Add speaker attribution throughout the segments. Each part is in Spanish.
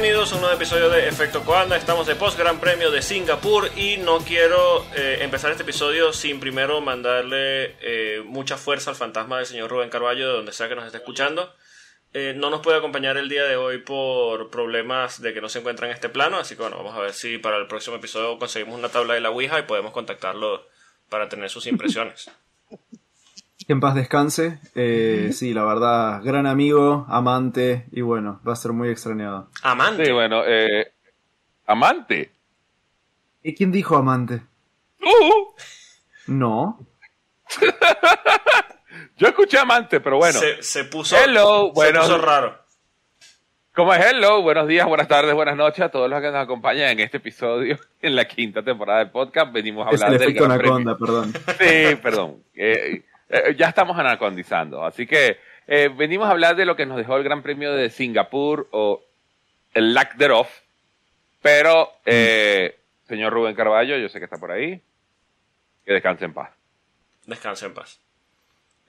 Speaker 1: Bienvenidos a un nuevo episodio de Efecto Coanda. Estamos de post Gran Premio de Singapur y no quiero eh, empezar este episodio sin primero mandarle eh, mucha fuerza al fantasma del señor Rubén Carballo, de donde sea que nos esté escuchando. Eh, no nos puede acompañar el día de hoy por problemas de que no se encuentra en este plano, así que bueno, vamos a ver si para el próximo episodio conseguimos una tabla de la Ouija y podemos contactarlo para tener sus impresiones.
Speaker 2: Que en paz descanse. Eh, sí, la verdad, gran amigo, amante y bueno, va a ser muy extrañado.
Speaker 1: Amante.
Speaker 3: Sí, bueno, eh, amante.
Speaker 2: ¿Y quién dijo amante?
Speaker 3: Uh,
Speaker 2: No.
Speaker 3: yo escuché amante, pero bueno.
Speaker 1: se, se puso,
Speaker 3: Hello,
Speaker 1: se
Speaker 3: bueno.
Speaker 1: puso raro.
Speaker 3: ¿Cómo es hello? Buenos días, buenas tardes, buenas noches a todos los que nos acompañan en este episodio, en la quinta temporada del podcast. Venimos a
Speaker 2: Es
Speaker 3: hablar
Speaker 2: el
Speaker 3: del
Speaker 2: efecto
Speaker 3: Gran Premio.
Speaker 2: anaconda, perdón.
Speaker 3: Sí, perdón. Eh, eh, ya estamos anacondizando. Así que eh, venimos a hablar de lo que nos dejó el Gran Premio de Singapur o el lack thereof. Pero, eh, señor Rubén Carballo, yo sé que está por ahí. Que descanse en paz.
Speaker 1: Descanse en paz.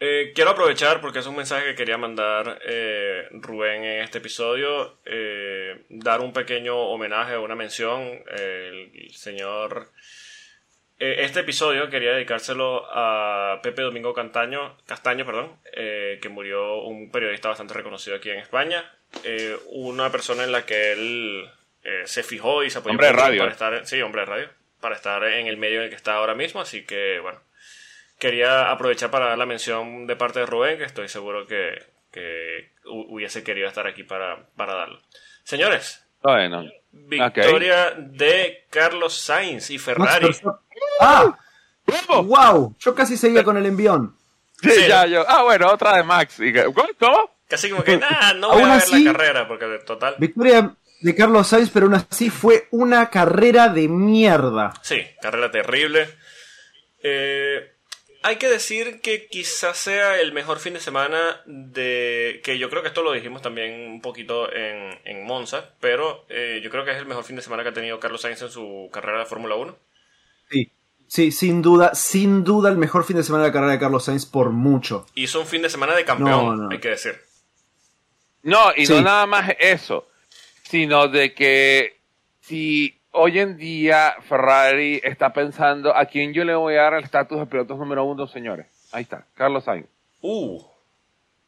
Speaker 1: Eh, quiero aprovechar porque es un mensaje que quería mandar eh, Rubén en este episodio. eh, dar un pequeño homenaje, una mención. eh, el señor. Eh, este episodio quería dedicárselo a Pepe Domingo Cantaño, Castaño, perdón, eh, que murió un periodista bastante reconocido aquí en España. eh, una persona en la que él eh, se fijó y se apoyó
Speaker 3: Hombre de radio,
Speaker 1: para estar, sí, hombre de radio, para estar en el medio en el que está ahora mismo. Así que, bueno, quería aprovechar para dar la mención de parte de Rubén, que estoy seguro que, que hu- hubiese querido estar aquí para, para darlo. Señores,
Speaker 3: Bueno,
Speaker 1: victoria de Carlos Sainz y
Speaker 2: Max
Speaker 1: Ferrari.
Speaker 2: ¡Ah! ¡Wow! Yo casi seguía con el envión.
Speaker 3: Sí,
Speaker 1: Sí.
Speaker 3: ya, yo. Ah, bueno, otra de Max. ¿Cómo?
Speaker 1: Casi como que, nada, no voy
Speaker 2: Aún
Speaker 1: a ver
Speaker 2: así-
Speaker 1: la carrera, porque de total.
Speaker 2: Victoria de Carlos Sainz, pero aún así fue una carrera de mierda.
Speaker 1: Sí, carrera terrible. Eh, hay que decir que quizás sea el mejor fin de semana de... Que yo creo que esto lo dijimos también un poquito en, en Monza, pero eh, yo creo que es el mejor fin de semana que ha tenido Carlos Sainz en su carrera de Fórmula 1.
Speaker 2: Sí. Sí, sin duda, sin duda el mejor fin de semana de la carrera de Carlos Sainz por mucho.
Speaker 1: Hizo un fin de semana de campeón,
Speaker 2: No, no.
Speaker 1: hay que decir.
Speaker 3: No, y
Speaker 2: Sí.
Speaker 3: no nada más eso, sino de que si hoy en día Ferrari está pensando a quién yo le voy a dar el estatus de pilotos número uno, señores. Ahí está, Carlos Sainz.
Speaker 1: Uh,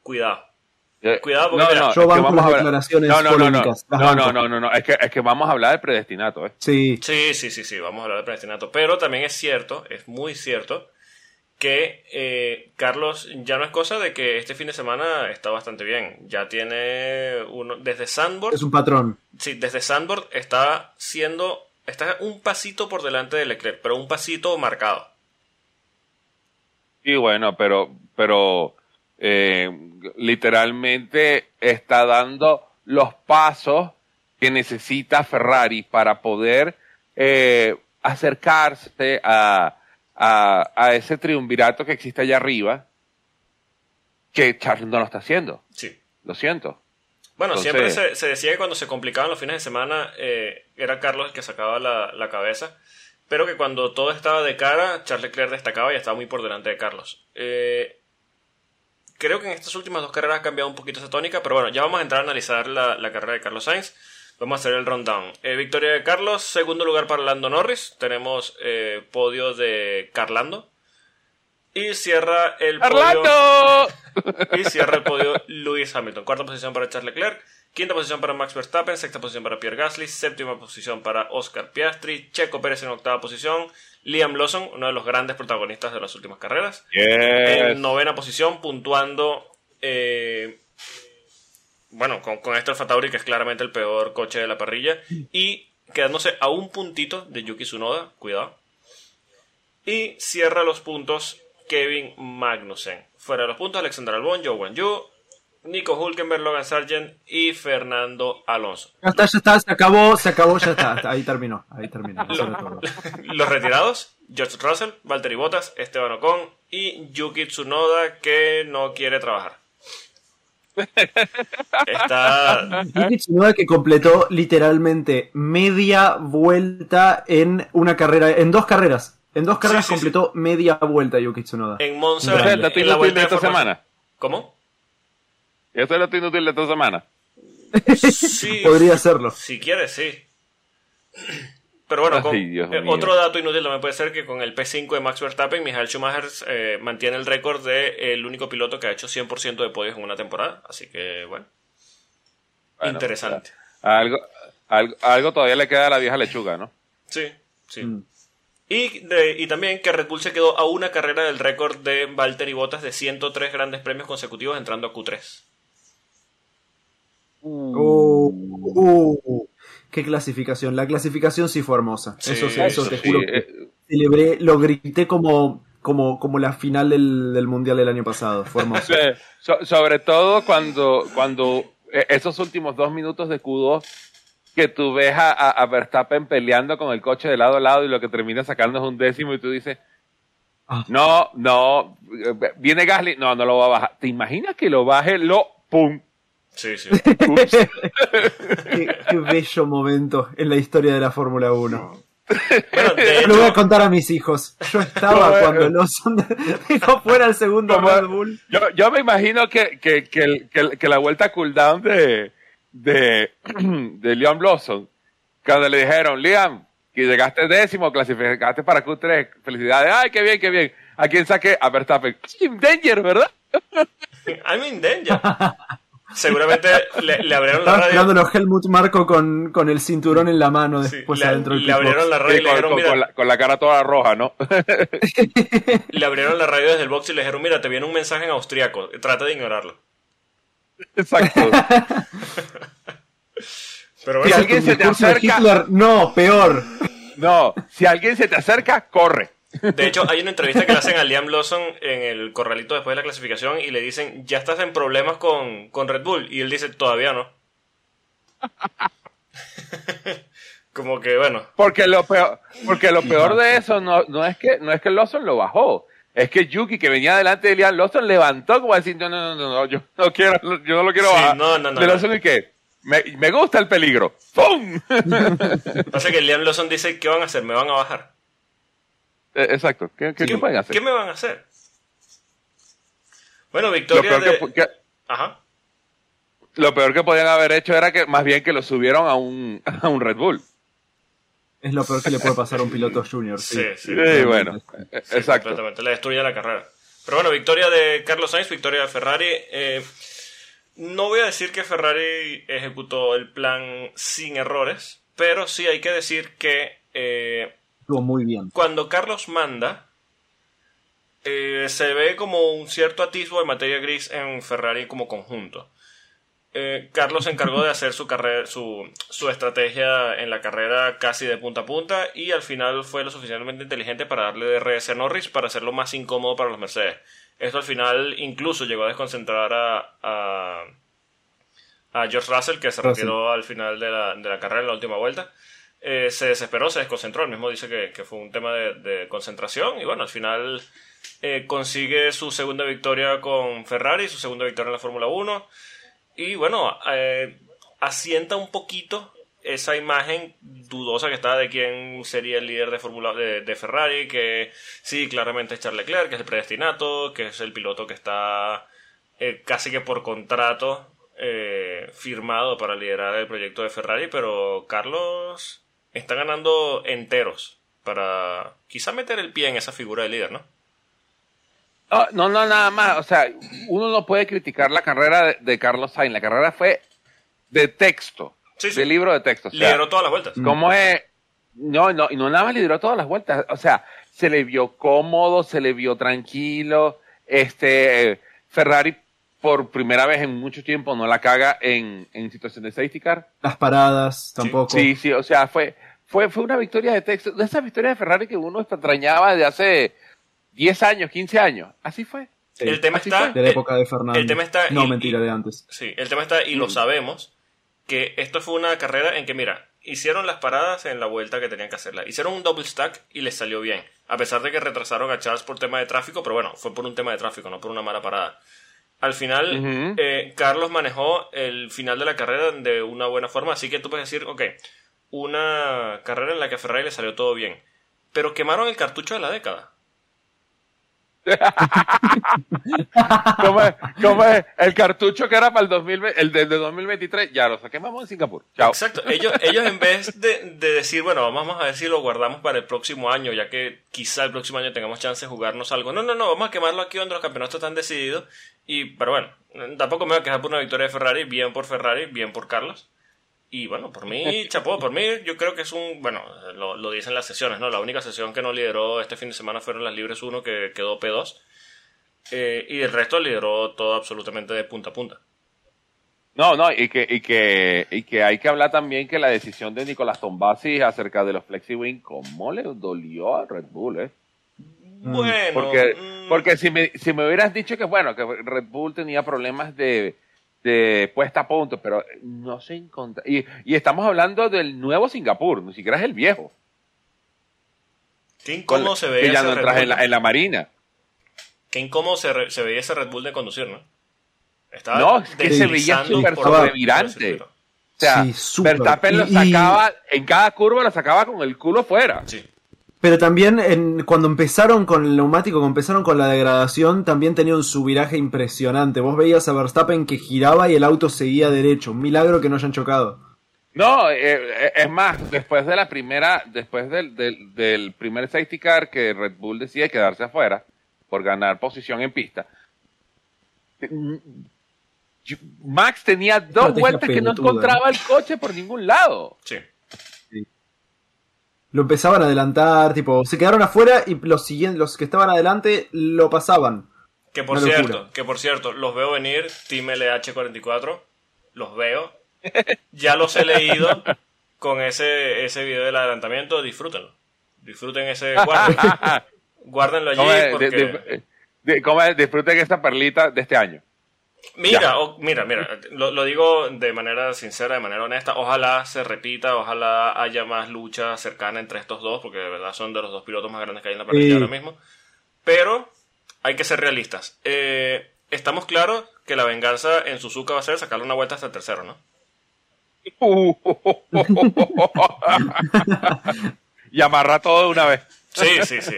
Speaker 1: cuidado.
Speaker 3: Eh,
Speaker 1: Cuidado, porque
Speaker 3: no,
Speaker 1: mira,
Speaker 3: no,
Speaker 2: yo banco las declaraciones
Speaker 3: no, no, no, no, no, no, no, no, no, es que, es que vamos a hablar del predestinato, ¿eh?
Speaker 2: Sí.
Speaker 1: Sí, sí, sí, sí, vamos a hablar de predestinato. Pero también es cierto, es muy cierto, que eh, Carlos ya no es cosa de que este fin de semana está bastante bien. Ya tiene uno. Desde Sandboard,
Speaker 2: Es un patrón.
Speaker 1: sí, desde Sandboard está siendo. Está un pasito por delante de Leclerc, pero un pasito marcado.
Speaker 3: Y bueno, pero, pero eh, literalmente está dando los pasos que necesita Ferrari para poder eh, acercarse a, a, a ese triunvirato que existe allá arriba, que Charles no lo está haciendo.
Speaker 1: Sí.
Speaker 3: Lo siento.
Speaker 1: Bueno,
Speaker 3: Entonces-
Speaker 1: siempre se, se decía que cuando se complicaban los fines de semana eh, era Carlos el que sacaba la, la cabeza, pero que cuando todo estaba de cara, Charles Leclerc destacaba y estaba muy por delante de Carlos. Eh, creo que en estas últimas dos carreras ha cambiado un poquito esa tónica, pero bueno, ya vamos a entrar a analizar la, la carrera de Carlos Sainz. Vamos a hacer el rundown. Eh, victoria de Carlos, segundo lugar para Lando Norris. Tenemos eh, podio de Carlando. Y cierra el podio. Y cierra el podio Lewis Hamilton. Cuarta posición para Charles Leclerc. Quinta posición para Max Verstappen. Sexta posición para Pierre Gasly. Séptima posición para Oscar Piastri. Checo Pérez en octava posición. Liam Lawson, uno de los grandes protagonistas de las últimas carreras.
Speaker 3: Yes.
Speaker 1: En novena posición, puntuando. eh, bueno, con, con este Alfa Tauri, que es claramente el peor coche de la parrilla. Y quedándose a un puntito de Yuki Tsunoda. Cuidado. Y cierra los puntos Kevin Magnussen. Fuera de los puntos, Alexander Albon, Joe Yu, Nico Hulkenberg, Logan Sargent y Fernando Alonso.
Speaker 2: Ya está, ya está, se acabó, se acabó, ya está. Ahí terminó, ahí terminó.
Speaker 1: Los retirados, George Russell, Valtteri Bottas, Esteban Ocon y Yuki Tsunoda que no quiere trabajar. Está
Speaker 2: Yuki Tsunoda que completó literalmente media vuelta en una carrera, en dos carreras. En dos carreras
Speaker 1: Sí, sí,
Speaker 2: completó media vuelta Yuki Tsunoda.
Speaker 1: en Monza
Speaker 3: el dato
Speaker 1: en la vuelta
Speaker 3: de esta semana.
Speaker 1: ¿Cómo?
Speaker 3: Es inútil de esta semana.
Speaker 1: Sí,
Speaker 2: Podría hacerlo.
Speaker 1: si quieres, sí. Pero bueno, con-
Speaker 3: Ay, Dios
Speaker 1: eh, otro dato inútil también puede ser que con el P5 de Max Verstappen, Michael Schumacher eh, mantiene el récord de el único piloto que ha hecho 100% de podios en una temporada. Así que, bueno,
Speaker 3: Bueno,
Speaker 1: interesante.
Speaker 3: Algo, algo, algo todavía le queda a la vieja lechuga, ¿no?
Speaker 1: Sí, sí.
Speaker 2: Mm.
Speaker 1: Y, de- y también que Red Bull se quedó a una carrera del récord de Valtteri Bottas de 103 grandes premios consecutivos entrando a Q3.
Speaker 2: Uh, uh, qué clasificación. La clasificación sí fue hermosa.
Speaker 1: Sí,
Speaker 2: eso, sí, eso
Speaker 1: eso
Speaker 2: te
Speaker 3: sí,
Speaker 2: juro. que
Speaker 3: eh,
Speaker 2: celebré, lo grité como, como, como la final del, del mundial del año pasado. Fue hermoso.
Speaker 3: So- sobre todo cuando, cuando eh, esos últimos dos minutos de Q2 que tú ves a, a- a Verstappen peleando con el coche de lado a lado y lo que termina sacando es un décimo y tú dices,
Speaker 2: Ah.
Speaker 3: no, no, eh, viene Gasly, no, no lo va a bajar. ¿Te imaginas que lo baje? Lo, pum,
Speaker 1: Sí, sí.
Speaker 3: ups.
Speaker 2: qué, qué bello momento en la historia de la Fórmula 1.
Speaker 1: Bueno, de
Speaker 2: Lo voy a
Speaker 1: hecho,
Speaker 2: contar a mis hijos. Yo estaba
Speaker 3: No,
Speaker 2: cuando Lawson dejó fuera el segundo
Speaker 3: Como-
Speaker 2: Red Bull.
Speaker 3: Yo, yo me imagino que, que, que, el- que el- que la vuelta cooldown de, de, de Liam Lawson, cuando le dijeron, Liam, que llegaste décimo, clasificaste para Q3, felicidades, ay, qué bien, qué bien. ¿A quién saqué? A Verstappen. Team Danger, ¿verdad?
Speaker 1: I'm in danger. Seguramente le, le abrieron la
Speaker 2: Estaba esperando
Speaker 1: radio.
Speaker 2: los Helmut Marco con, con el cinturón en la mano
Speaker 1: Sí,
Speaker 2: después
Speaker 1: le,
Speaker 2: adentro del
Speaker 1: le abrieron la radio
Speaker 3: Sí,
Speaker 1: y le
Speaker 3: con,
Speaker 1: dijeron,
Speaker 3: con-
Speaker 1: mira,
Speaker 3: con la, con la cara toda roja, ¿no?
Speaker 1: le abrieron la radio desde el box y le dijeron, mira, te viene un mensaje en austriaco, trata de ignorarlo.
Speaker 3: Exacto.
Speaker 1: Pero
Speaker 3: Si
Speaker 1: bueno,
Speaker 3: alguien se te acerca-
Speaker 2: Hitler, no, peor.
Speaker 3: No, si alguien se te acerca, corre.
Speaker 1: De hecho, hay una entrevista que le hacen a Liam Lawson en el corralito después de la clasificación y le dicen, ya estás en problemas con, con Red Bull. Y él dice, todavía no. Como que, bueno,
Speaker 3: Porque lo peor, porque lo peor de eso no, no es que no es que Lawson lo bajó, es que Yuki que venía delante de Liam Lawson levantó como decir no no no no, yo no quiero yo no lo quiero
Speaker 1: Sí,
Speaker 3: bajar.
Speaker 1: no, no, no,
Speaker 3: de
Speaker 1: no.
Speaker 3: Lawson y que me, me gusta el peligro. ¡Pum!
Speaker 1: pasa que Liam Lawson dice, ¿qué van a hacer? ¿Me van a bajar?
Speaker 3: Eh, Exacto. ¿Qué, qué- qué pueden hacer?
Speaker 1: ¿Qué me van a hacer? Bueno,
Speaker 3: Lo
Speaker 1: victoria
Speaker 3: peor
Speaker 1: de...
Speaker 3: que, que-
Speaker 1: Ajá.
Speaker 3: lo peor que podían haber hecho era que más bien que lo subieron a un a un Red Bull.
Speaker 2: Es lo peor que le puede pasar a un piloto junior. Sí,
Speaker 1: Sí, sí.
Speaker 3: Sí, bueno, eh,
Speaker 1: Sí,
Speaker 3: exacto.
Speaker 1: Completamente, le destruye la carrera. Pero bueno, victoria de Carlos Sainz, victoria de Ferrari. Eh, no voy a decir que Ferrari ejecutó el plan sin errores, pero sí hay que decir que eh,
Speaker 2: Estuvo muy bien.
Speaker 1: cuando Carlos manda, eh, se ve como un cierto atisbo de materia gris en Ferrari como conjunto. Eh, Carlos se encargó de hacer su, carrera, su, su estrategia en la carrera casi de punta a punta y al final fue lo suficientemente inteligente para darle DRS a Norris para hacerlo más incómodo para los Mercedes. Esto al final incluso llegó a desconcentrar a, a, a George Russell, que se
Speaker 2: Russell.
Speaker 1: retiró al final de la, de la carrera en la última vuelta. Eh, se desesperó, se desconcentró. Él mismo dice que, que fue un tema de, concentración. Y bueno, al final eh, consigue su segunda victoria con Ferrari, su segunda victoria en la Fórmula 1. Y bueno, eh, asienta un poquito esa imagen dudosa que está de quién sería el líder de Fórmula de, de Ferrari, que sí, claramente es Charles Leclerc, que es el predestinato, que es el piloto que está eh, casi que por contrato eh, firmado para liderar el proyecto de Ferrari, pero Carlos está ganando enteros para quizá meter el pie en esa figura de líder, ¿no?
Speaker 3: No, no, no, nada más. O sea, uno no puede criticar la carrera de, de Carlos Sainz. La carrera fue de texto,
Speaker 1: Sí, sí.
Speaker 3: de libro de texto. O sea,
Speaker 1: Lideró todas las vueltas.
Speaker 3: ¿Cómo es? No, no, y no nada más lideró todas las vueltas. O sea, se le vio cómodo, se le vio tranquilo. Este, Ferrari por primera vez en mucho tiempo no la caga en, en situación de safety car.
Speaker 2: Las paradas tampoco.
Speaker 3: Sí, sí, o sea, fue, fue, fue una victoria de texto, de esas victorias de Ferrari que uno extrañaba de hace 10 años, 15 años. Así fue.
Speaker 2: Sí.
Speaker 1: el tema está...
Speaker 3: fue.
Speaker 2: De la época de Fernando.
Speaker 1: el tema está-
Speaker 2: No,
Speaker 1: y-
Speaker 2: mentira,
Speaker 1: y-
Speaker 2: de antes.
Speaker 1: Sí, el tema está, y lo sabemos, que esto fue una carrera en que, mira, hicieron las paradas en la vuelta que tenían que hacerla. Hicieron un double stack y les salió bien. A pesar de que retrasaron a Charles por tema de tráfico, pero bueno, fue por un tema de tráfico, no por una mala parada. Al final, eh, Carlos manejó el final de la carrera de una buena forma, así que tú puedes decir, ok, una carrera en la que a Ferrari le salió todo bien, pero quemaron el cartucho de la década.
Speaker 3: ¿Cómo es? ¿Cómo es? El cartucho que era para el 2020, el de, de 2023, ya lo saquemos en Singapur. Chao.
Speaker 1: Exacto. Ellos, ellos en vez de, de decir, bueno, vamos a ver si lo guardamos para el próximo año, ya que quizá el próximo año tengamos chance de jugarnos algo. No, no, no, vamos a quemarlo aquí donde los campeonatos están decididos. Y, pero bueno, tampoco me voy a quejar por una victoria de Ferrari, bien por Ferrari, bien por Carlos. Y bueno, por mí, chapó, por mí yo creo que es un, bueno, lo, lo dicen las sesiones, ¿no? La única sesión que no lideró este fin de semana fueron las Libres 1, que quedó P2. Eh, y el resto lideró todo absolutamente de punta a punta.
Speaker 3: No, no, y que, y que, y que hay que hablar también que la decisión de Nicolás Tombasi acerca de los FlexiWing, ¿cómo le dolió a Red Bull, eh?
Speaker 1: Bueno,
Speaker 3: Porque,
Speaker 1: mm,
Speaker 3: porque si me, si me hubieras dicho que bueno, que Red Bull tenía problemas de, de puesta a punto, pero no se encontraba. Y, y estamos hablando del nuevo Singapur, ni siquiera es el viejo.
Speaker 1: qué incómodo se
Speaker 3: que
Speaker 1: veía
Speaker 3: ya
Speaker 1: ese
Speaker 3: no
Speaker 1: Red
Speaker 3: entras
Speaker 1: Bull.
Speaker 3: en la, en la marina.
Speaker 1: Qué incómodo se, re- se veía ese Red Bull de conducir, ¿no? Estaba
Speaker 3: No, es que se veía
Speaker 1: deslizando
Speaker 3: súper
Speaker 1: por todo el
Speaker 3: sobrevirante. O sea,
Speaker 2: Sí.
Speaker 3: Verstappen lo
Speaker 2: Y- y-
Speaker 3: sacaba, en cada curva lo sacaba con el culo fuera.
Speaker 1: Sí.
Speaker 2: Pero también en, cuando empezaron con el neumático, cuando empezaron con la degradación, también tenía un subviraje impresionante. Vos veías a Verstappen que giraba y el auto seguía derecho. Un milagro que no hayan chocado.
Speaker 3: No, eh, eh, es más, después de la primera, después del, del, del primer safety car que Red Bull decide quedarse afuera por ganar posición en pista, Max tenía dos
Speaker 2: Estrategia
Speaker 3: vueltas que no encontraba el coche por ningún lado.
Speaker 1: Sí.
Speaker 2: Lo empezaban a adelantar, tipo, se quedaron afuera y los siguientes, los que estaban adelante lo pasaban.
Speaker 1: Que por
Speaker 2: Una locura.
Speaker 1: cierto, que por cierto, los veo venir, Team LH44, los veo, ya los he leído con ese, ese video del adelantamiento, disfrútenlo. Disfruten ese, guarden, guárdenlo allí
Speaker 3: ¿Cómo es?
Speaker 1: porque...
Speaker 3: De-. Disfruten esta perlita de este año.
Speaker 1: Mira, o- mira, mira, lo, lo digo de manera sincera, de manera honesta. Ojalá se repita, ojalá haya más lucha cercana entre estos dos, porque de verdad son de los dos pilotos más grandes que hay en la parrilla
Speaker 2: Sí.
Speaker 1: ahora mismo. Pero hay que ser realistas. Eh, estamos claros que la venganza en Suzuka va a ser sacarle una vuelta hasta el tercero, ¿no?
Speaker 3: y amarra todo de una vez.
Speaker 1: Sí, sí, sí.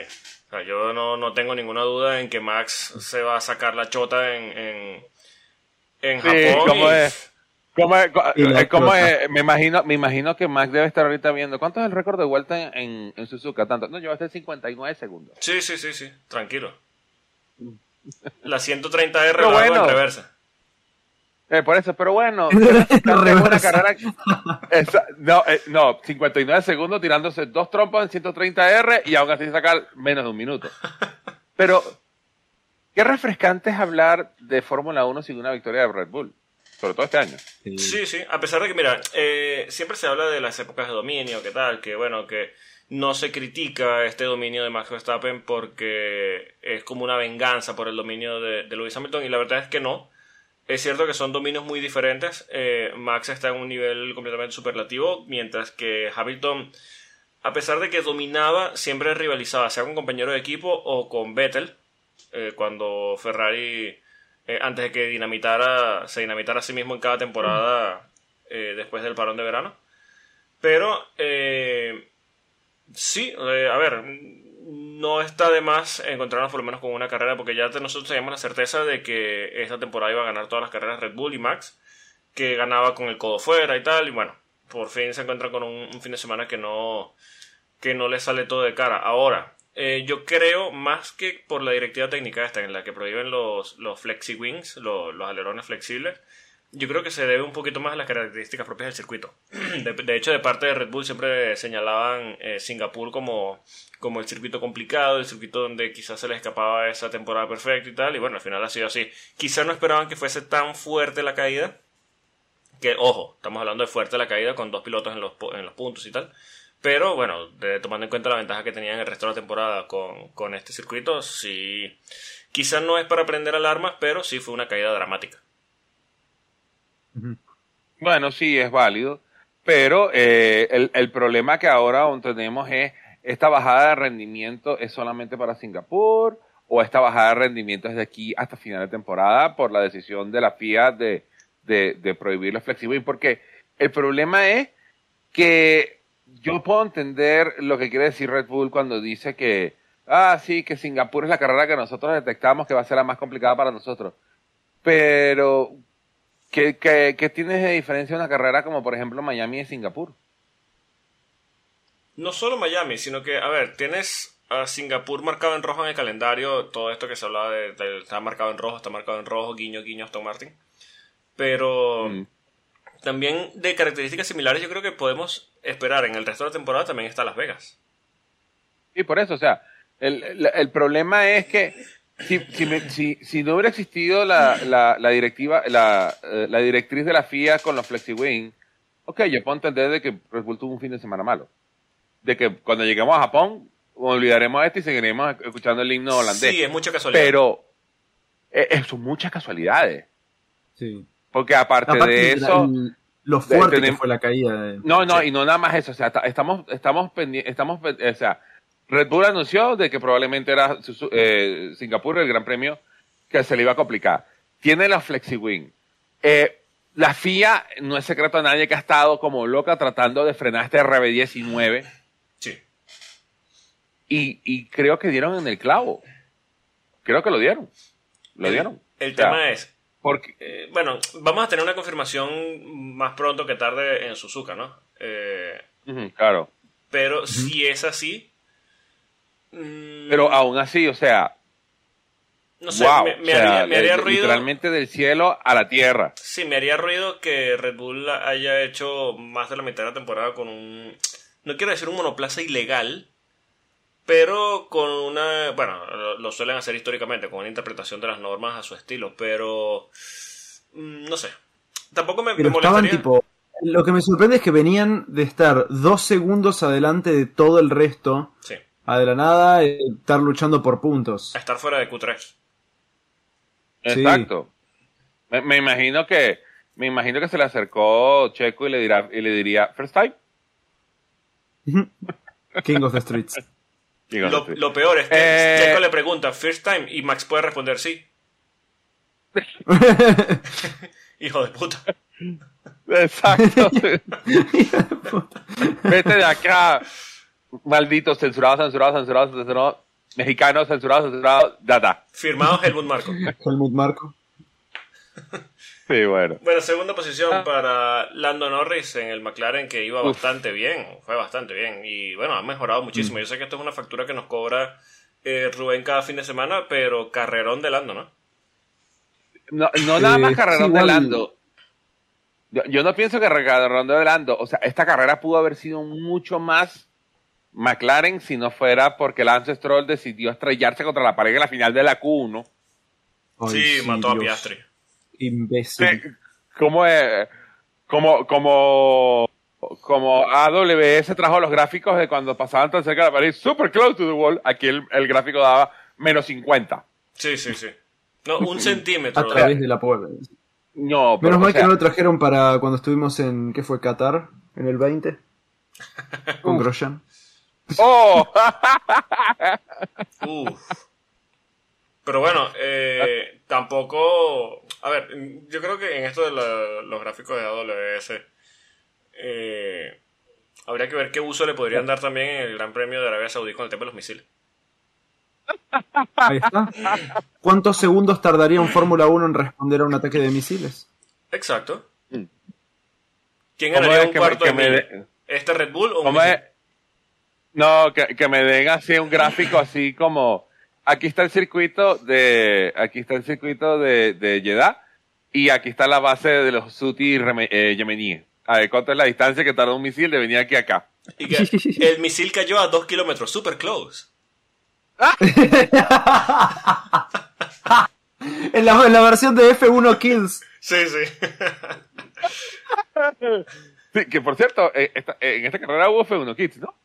Speaker 1: O sea, yo no, no tengo ninguna duda en que Max se va a sacar la chota en, en, en
Speaker 3: Sí,
Speaker 1: Japón.
Speaker 3: ¿cómo es? ¿Cómo es? Eh, cómo
Speaker 2: explota.
Speaker 3: es? Me imagino, me imagino que Max debe estar ahorita viendo. ¿Cuánto es el récord de vuelta en, en, en Suzuka? Tanto. No, llevaste 59 segundos.
Speaker 1: Sí, sí, sí, sí, tranquilo. La 130R la hago en
Speaker 3: bueno.
Speaker 1: reversa.
Speaker 3: Eh, por eso, pero bueno.
Speaker 2: Reversa.
Speaker 3: es una carrera. Esa- no, eh, no, 59 segundos tirándose dos trompas en 130R y aún así sacar menos de un minuto. Pero, qué refrescante es hablar de Fórmula 1 sin una victoria de Red Bull. Sobre todo este año.
Speaker 1: Sí, sí, a pesar de que, mira, eh, siempre se habla de las épocas de dominio, que tal, que bueno, que no se critica este dominio de Max Verstappen porque es como una venganza por el dominio de, de Lewis Hamilton y la verdad es que no. Es cierto que son dominios muy diferentes. eh, Max está en un nivel completamente superlativo, mientras que Hamilton, a pesar de que dominaba, siempre rivalizaba, sea con compañero de equipo o con Vettel, eh, cuando Ferrari, eh, antes de que dinamitara, se dinamitara a sí mismo en cada temporada eh, después del parón de verano. Pero, sí, a ver, no está de más encontrarnos por lo menos con una carrera, porque ya nosotros teníamos la certeza de que esta temporada iba a ganar todas las carreras Red Bull y Max, que ganaba con el codo fuera y tal, y bueno, por fin se encuentran con un, un fin de semana que no, que no le sale todo de cara. Ahora, eh, yo creo más que por la directiva técnica esta en la que prohíben los, los flexi wings, los, alerones flexibles, yo creo que se debe un poquito más a las características propias del circuito. De, hecho, de parte de Red Bull siempre señalaban eh, Singapur como, como el circuito complicado, el circuito donde quizás se les escapaba esa temporada perfecta y tal, y bueno, al final ha sido así. Quizás no esperaban que fuese tan fuerte la caída, que ojo, estamos hablando de fuerte la caída con dos pilotos en los, en los puntos y tal. Pero bueno, tomando en cuenta la ventaja que tenían el resto de la temporada con, con este circuito, sí. Quizás no es para prender alarmas, pero sí fue una caída dramática.
Speaker 3: Bueno, sí, es válido, pero eh, el, el problema que ahora aún tenemos es, ¿esta bajada de rendimiento es solamente para Singapur o esta bajada de rendimiento es de aquí hasta final de temporada por la decisión de la FIA de, de, de prohibir los flexibles? Porque el problema es que yo puedo entender lo que quiere decir Red Bull cuando dice que, ah, sí, que Singapur es la carrera que nosotros detectamos que va a ser la más complicada para nosotros. Pero, ¿qué, qué, qué tienes de diferencia una carrera como, por ejemplo, Miami y Singapur?
Speaker 1: No solo Miami, sino que, a ver, tienes a Singapur marcado en rojo en el calendario, todo esto que se hablaba de, de- está marcado en rojo, está marcado en rojo, guiño, guiño, Aston Martin. Pero
Speaker 3: Mm.
Speaker 1: También de características similares yo creo que podemos esperar en el resto de la temporada también está Las Vegas.
Speaker 3: Y por eso, o sea, el, el, el problema es que si, si, me- si, si no hubiera existido la, la, la directiva, la, eh, la directriz de la FIA con los FlexiWing, ok, yo puedo entender de que tuvo un fin de semana malo. De que cuando lleguemos a Japón, olvidaremos esto y seguiremos escuchando el himno holandés.
Speaker 1: Sí, es mucha casualidad.
Speaker 3: Pero eh, eh, son muchas casualidades.
Speaker 2: Sí.
Speaker 3: Porque aparte,
Speaker 2: Aparte,
Speaker 3: de eso...
Speaker 2: el- lo
Speaker 3: de-
Speaker 2: fuerte que fue la caída. de-
Speaker 3: No, no,
Speaker 1: Sí.
Speaker 3: y no nada más eso. O sea, ta- estamos, estamos pendientes, estamos, o sea, Red Bull anunció de que probablemente era eh, Singapur el Gran Premio que se le iba a complicar. Tiene la FlexiWing. Eh, la FIA, no es secreto a nadie que ha estado como loca tratando de frenar este RB19
Speaker 1: Sí.
Speaker 3: y, y creo que dieron en el clavo. Creo que lo dieron. Lo
Speaker 1: el,
Speaker 3: dieron.
Speaker 1: El
Speaker 3: O sea,
Speaker 1: tema es,
Speaker 3: Porque,
Speaker 1: eh, bueno, vamos a tener una confirmación más pronto que tarde en Suzuka, ¿no? Eh,
Speaker 3: claro.
Speaker 1: pero si es así... mm,
Speaker 3: Pero aún así, o sea,
Speaker 1: no sé,
Speaker 3: wow.
Speaker 1: me, me
Speaker 3: o sea,
Speaker 1: haría, me haría
Speaker 3: eh,
Speaker 1: ruido...
Speaker 3: literalmente del cielo a la tierra.
Speaker 1: Sí, me haría ruido que Red Bull haya hecho más de la mitad de la temporada con un... No quiero decir un monoplaza ilegal, pero con una... Bueno, lo, suelen hacer históricamente, con una interpretación de las normas a su estilo, pero... mm, No sé. Tampoco me,
Speaker 2: Pero
Speaker 1: me
Speaker 2: estaban
Speaker 1: molestaría...
Speaker 2: tipo. Lo que me sorprende es que venían de estar dos segundos adelante de todo el resto.
Speaker 1: Sí,
Speaker 2: A de la nada, eh, estar luchando por puntos.
Speaker 1: a estar fuera de Q3.
Speaker 2: Sí.
Speaker 3: Exacto. Me, me imagino que me imagino que se le acercó Checo y le dirá y le diría first time.
Speaker 2: King of the Streets.
Speaker 1: Lo,
Speaker 3: sí.
Speaker 1: lo peor es que
Speaker 3: Eh,
Speaker 1: Checo le pregunta, first time, y Max puede responder sí. Hijo de puta.
Speaker 3: Exacto. Vete de acá. Maldito, censurado, censurado, censurado, censurado. Mexicano, censurado, censurado. Data.
Speaker 1: Firmado Helmut Marco.
Speaker 2: Helmut Marco.
Speaker 3: Sí, bueno.
Speaker 1: Bueno, segunda posición para Lando Norris en el McLaren, que iba
Speaker 3: Uf.
Speaker 1: bastante bien, fue bastante bien. Y bueno, ha mejorado muchísimo. Yo sé que esto es una factura que nos cobra eh, Rubén cada fin de semana, pero carrerón de Lando, ¿no?
Speaker 3: No, no nada más
Speaker 2: Eh,
Speaker 3: carrerón
Speaker 2: sí,
Speaker 3: de Lando. Yo, yo no pienso que carrerón de Lando. O sea, esta carrera pudo haber sido mucho más McLaren si no fuera porque Lance Stroll decidió estrellarse contra la pared en la final de la Q1.
Speaker 2: Ay,
Speaker 1: sí, mató a. Piastri.
Speaker 2: Imbécil.
Speaker 3: Sí, como es, como, como, como AWS trajo los gráficos de cuando pasaban tan cerca de la pared, super close to the wall, aquí el, el gráfico daba menos 50.
Speaker 1: Sí, sí, sí. No, un
Speaker 2: A
Speaker 1: centímetro.
Speaker 2: través de la puerta.
Speaker 3: No, pero,
Speaker 2: Menos mal
Speaker 3: o sea,
Speaker 2: que no lo trajeron para cuando estuvimos en. ¿Qué fue? Qatar. En el 20. Con. Grosjean.
Speaker 3: ¡Oh!
Speaker 1: Uf. Pero bueno, eh, tampoco. A ver, yo creo que en esto de la- los gráficos de AWS, eh, habría que ver qué uso le podrían dar también en el Gran Premio de Arabia Saudí con el tema de los misiles.
Speaker 2: Ahí está. ¿Cuántos segundos tardaría un Fórmula 1 en responder a un ataque de misiles?
Speaker 1: Exacto.
Speaker 3: Mm.
Speaker 1: ¿Quién
Speaker 3: ¿Cómo
Speaker 1: ganaría un
Speaker 3: que me-
Speaker 1: cuarto
Speaker 3: que
Speaker 1: de
Speaker 3: me de-
Speaker 1: ¿Este Red Bull o un.
Speaker 3: No, que, que me den así un gráfico así como aquí está el circuito de aquí está el circuito de, de Jeddah y aquí está la base de los Suti eh, yemeníes. A ver, ¿cuánto es la distancia que tarda un misil de venir aquí a acá?
Speaker 1: Y que el misil cayó a dos kilómetros, super close.
Speaker 2: En la, en la versión de F1 Kills.
Speaker 1: Sí, sí.
Speaker 3: Sí, que por cierto, eh, esta- eh, en esta carrera hubo F1 Kids, ¿no?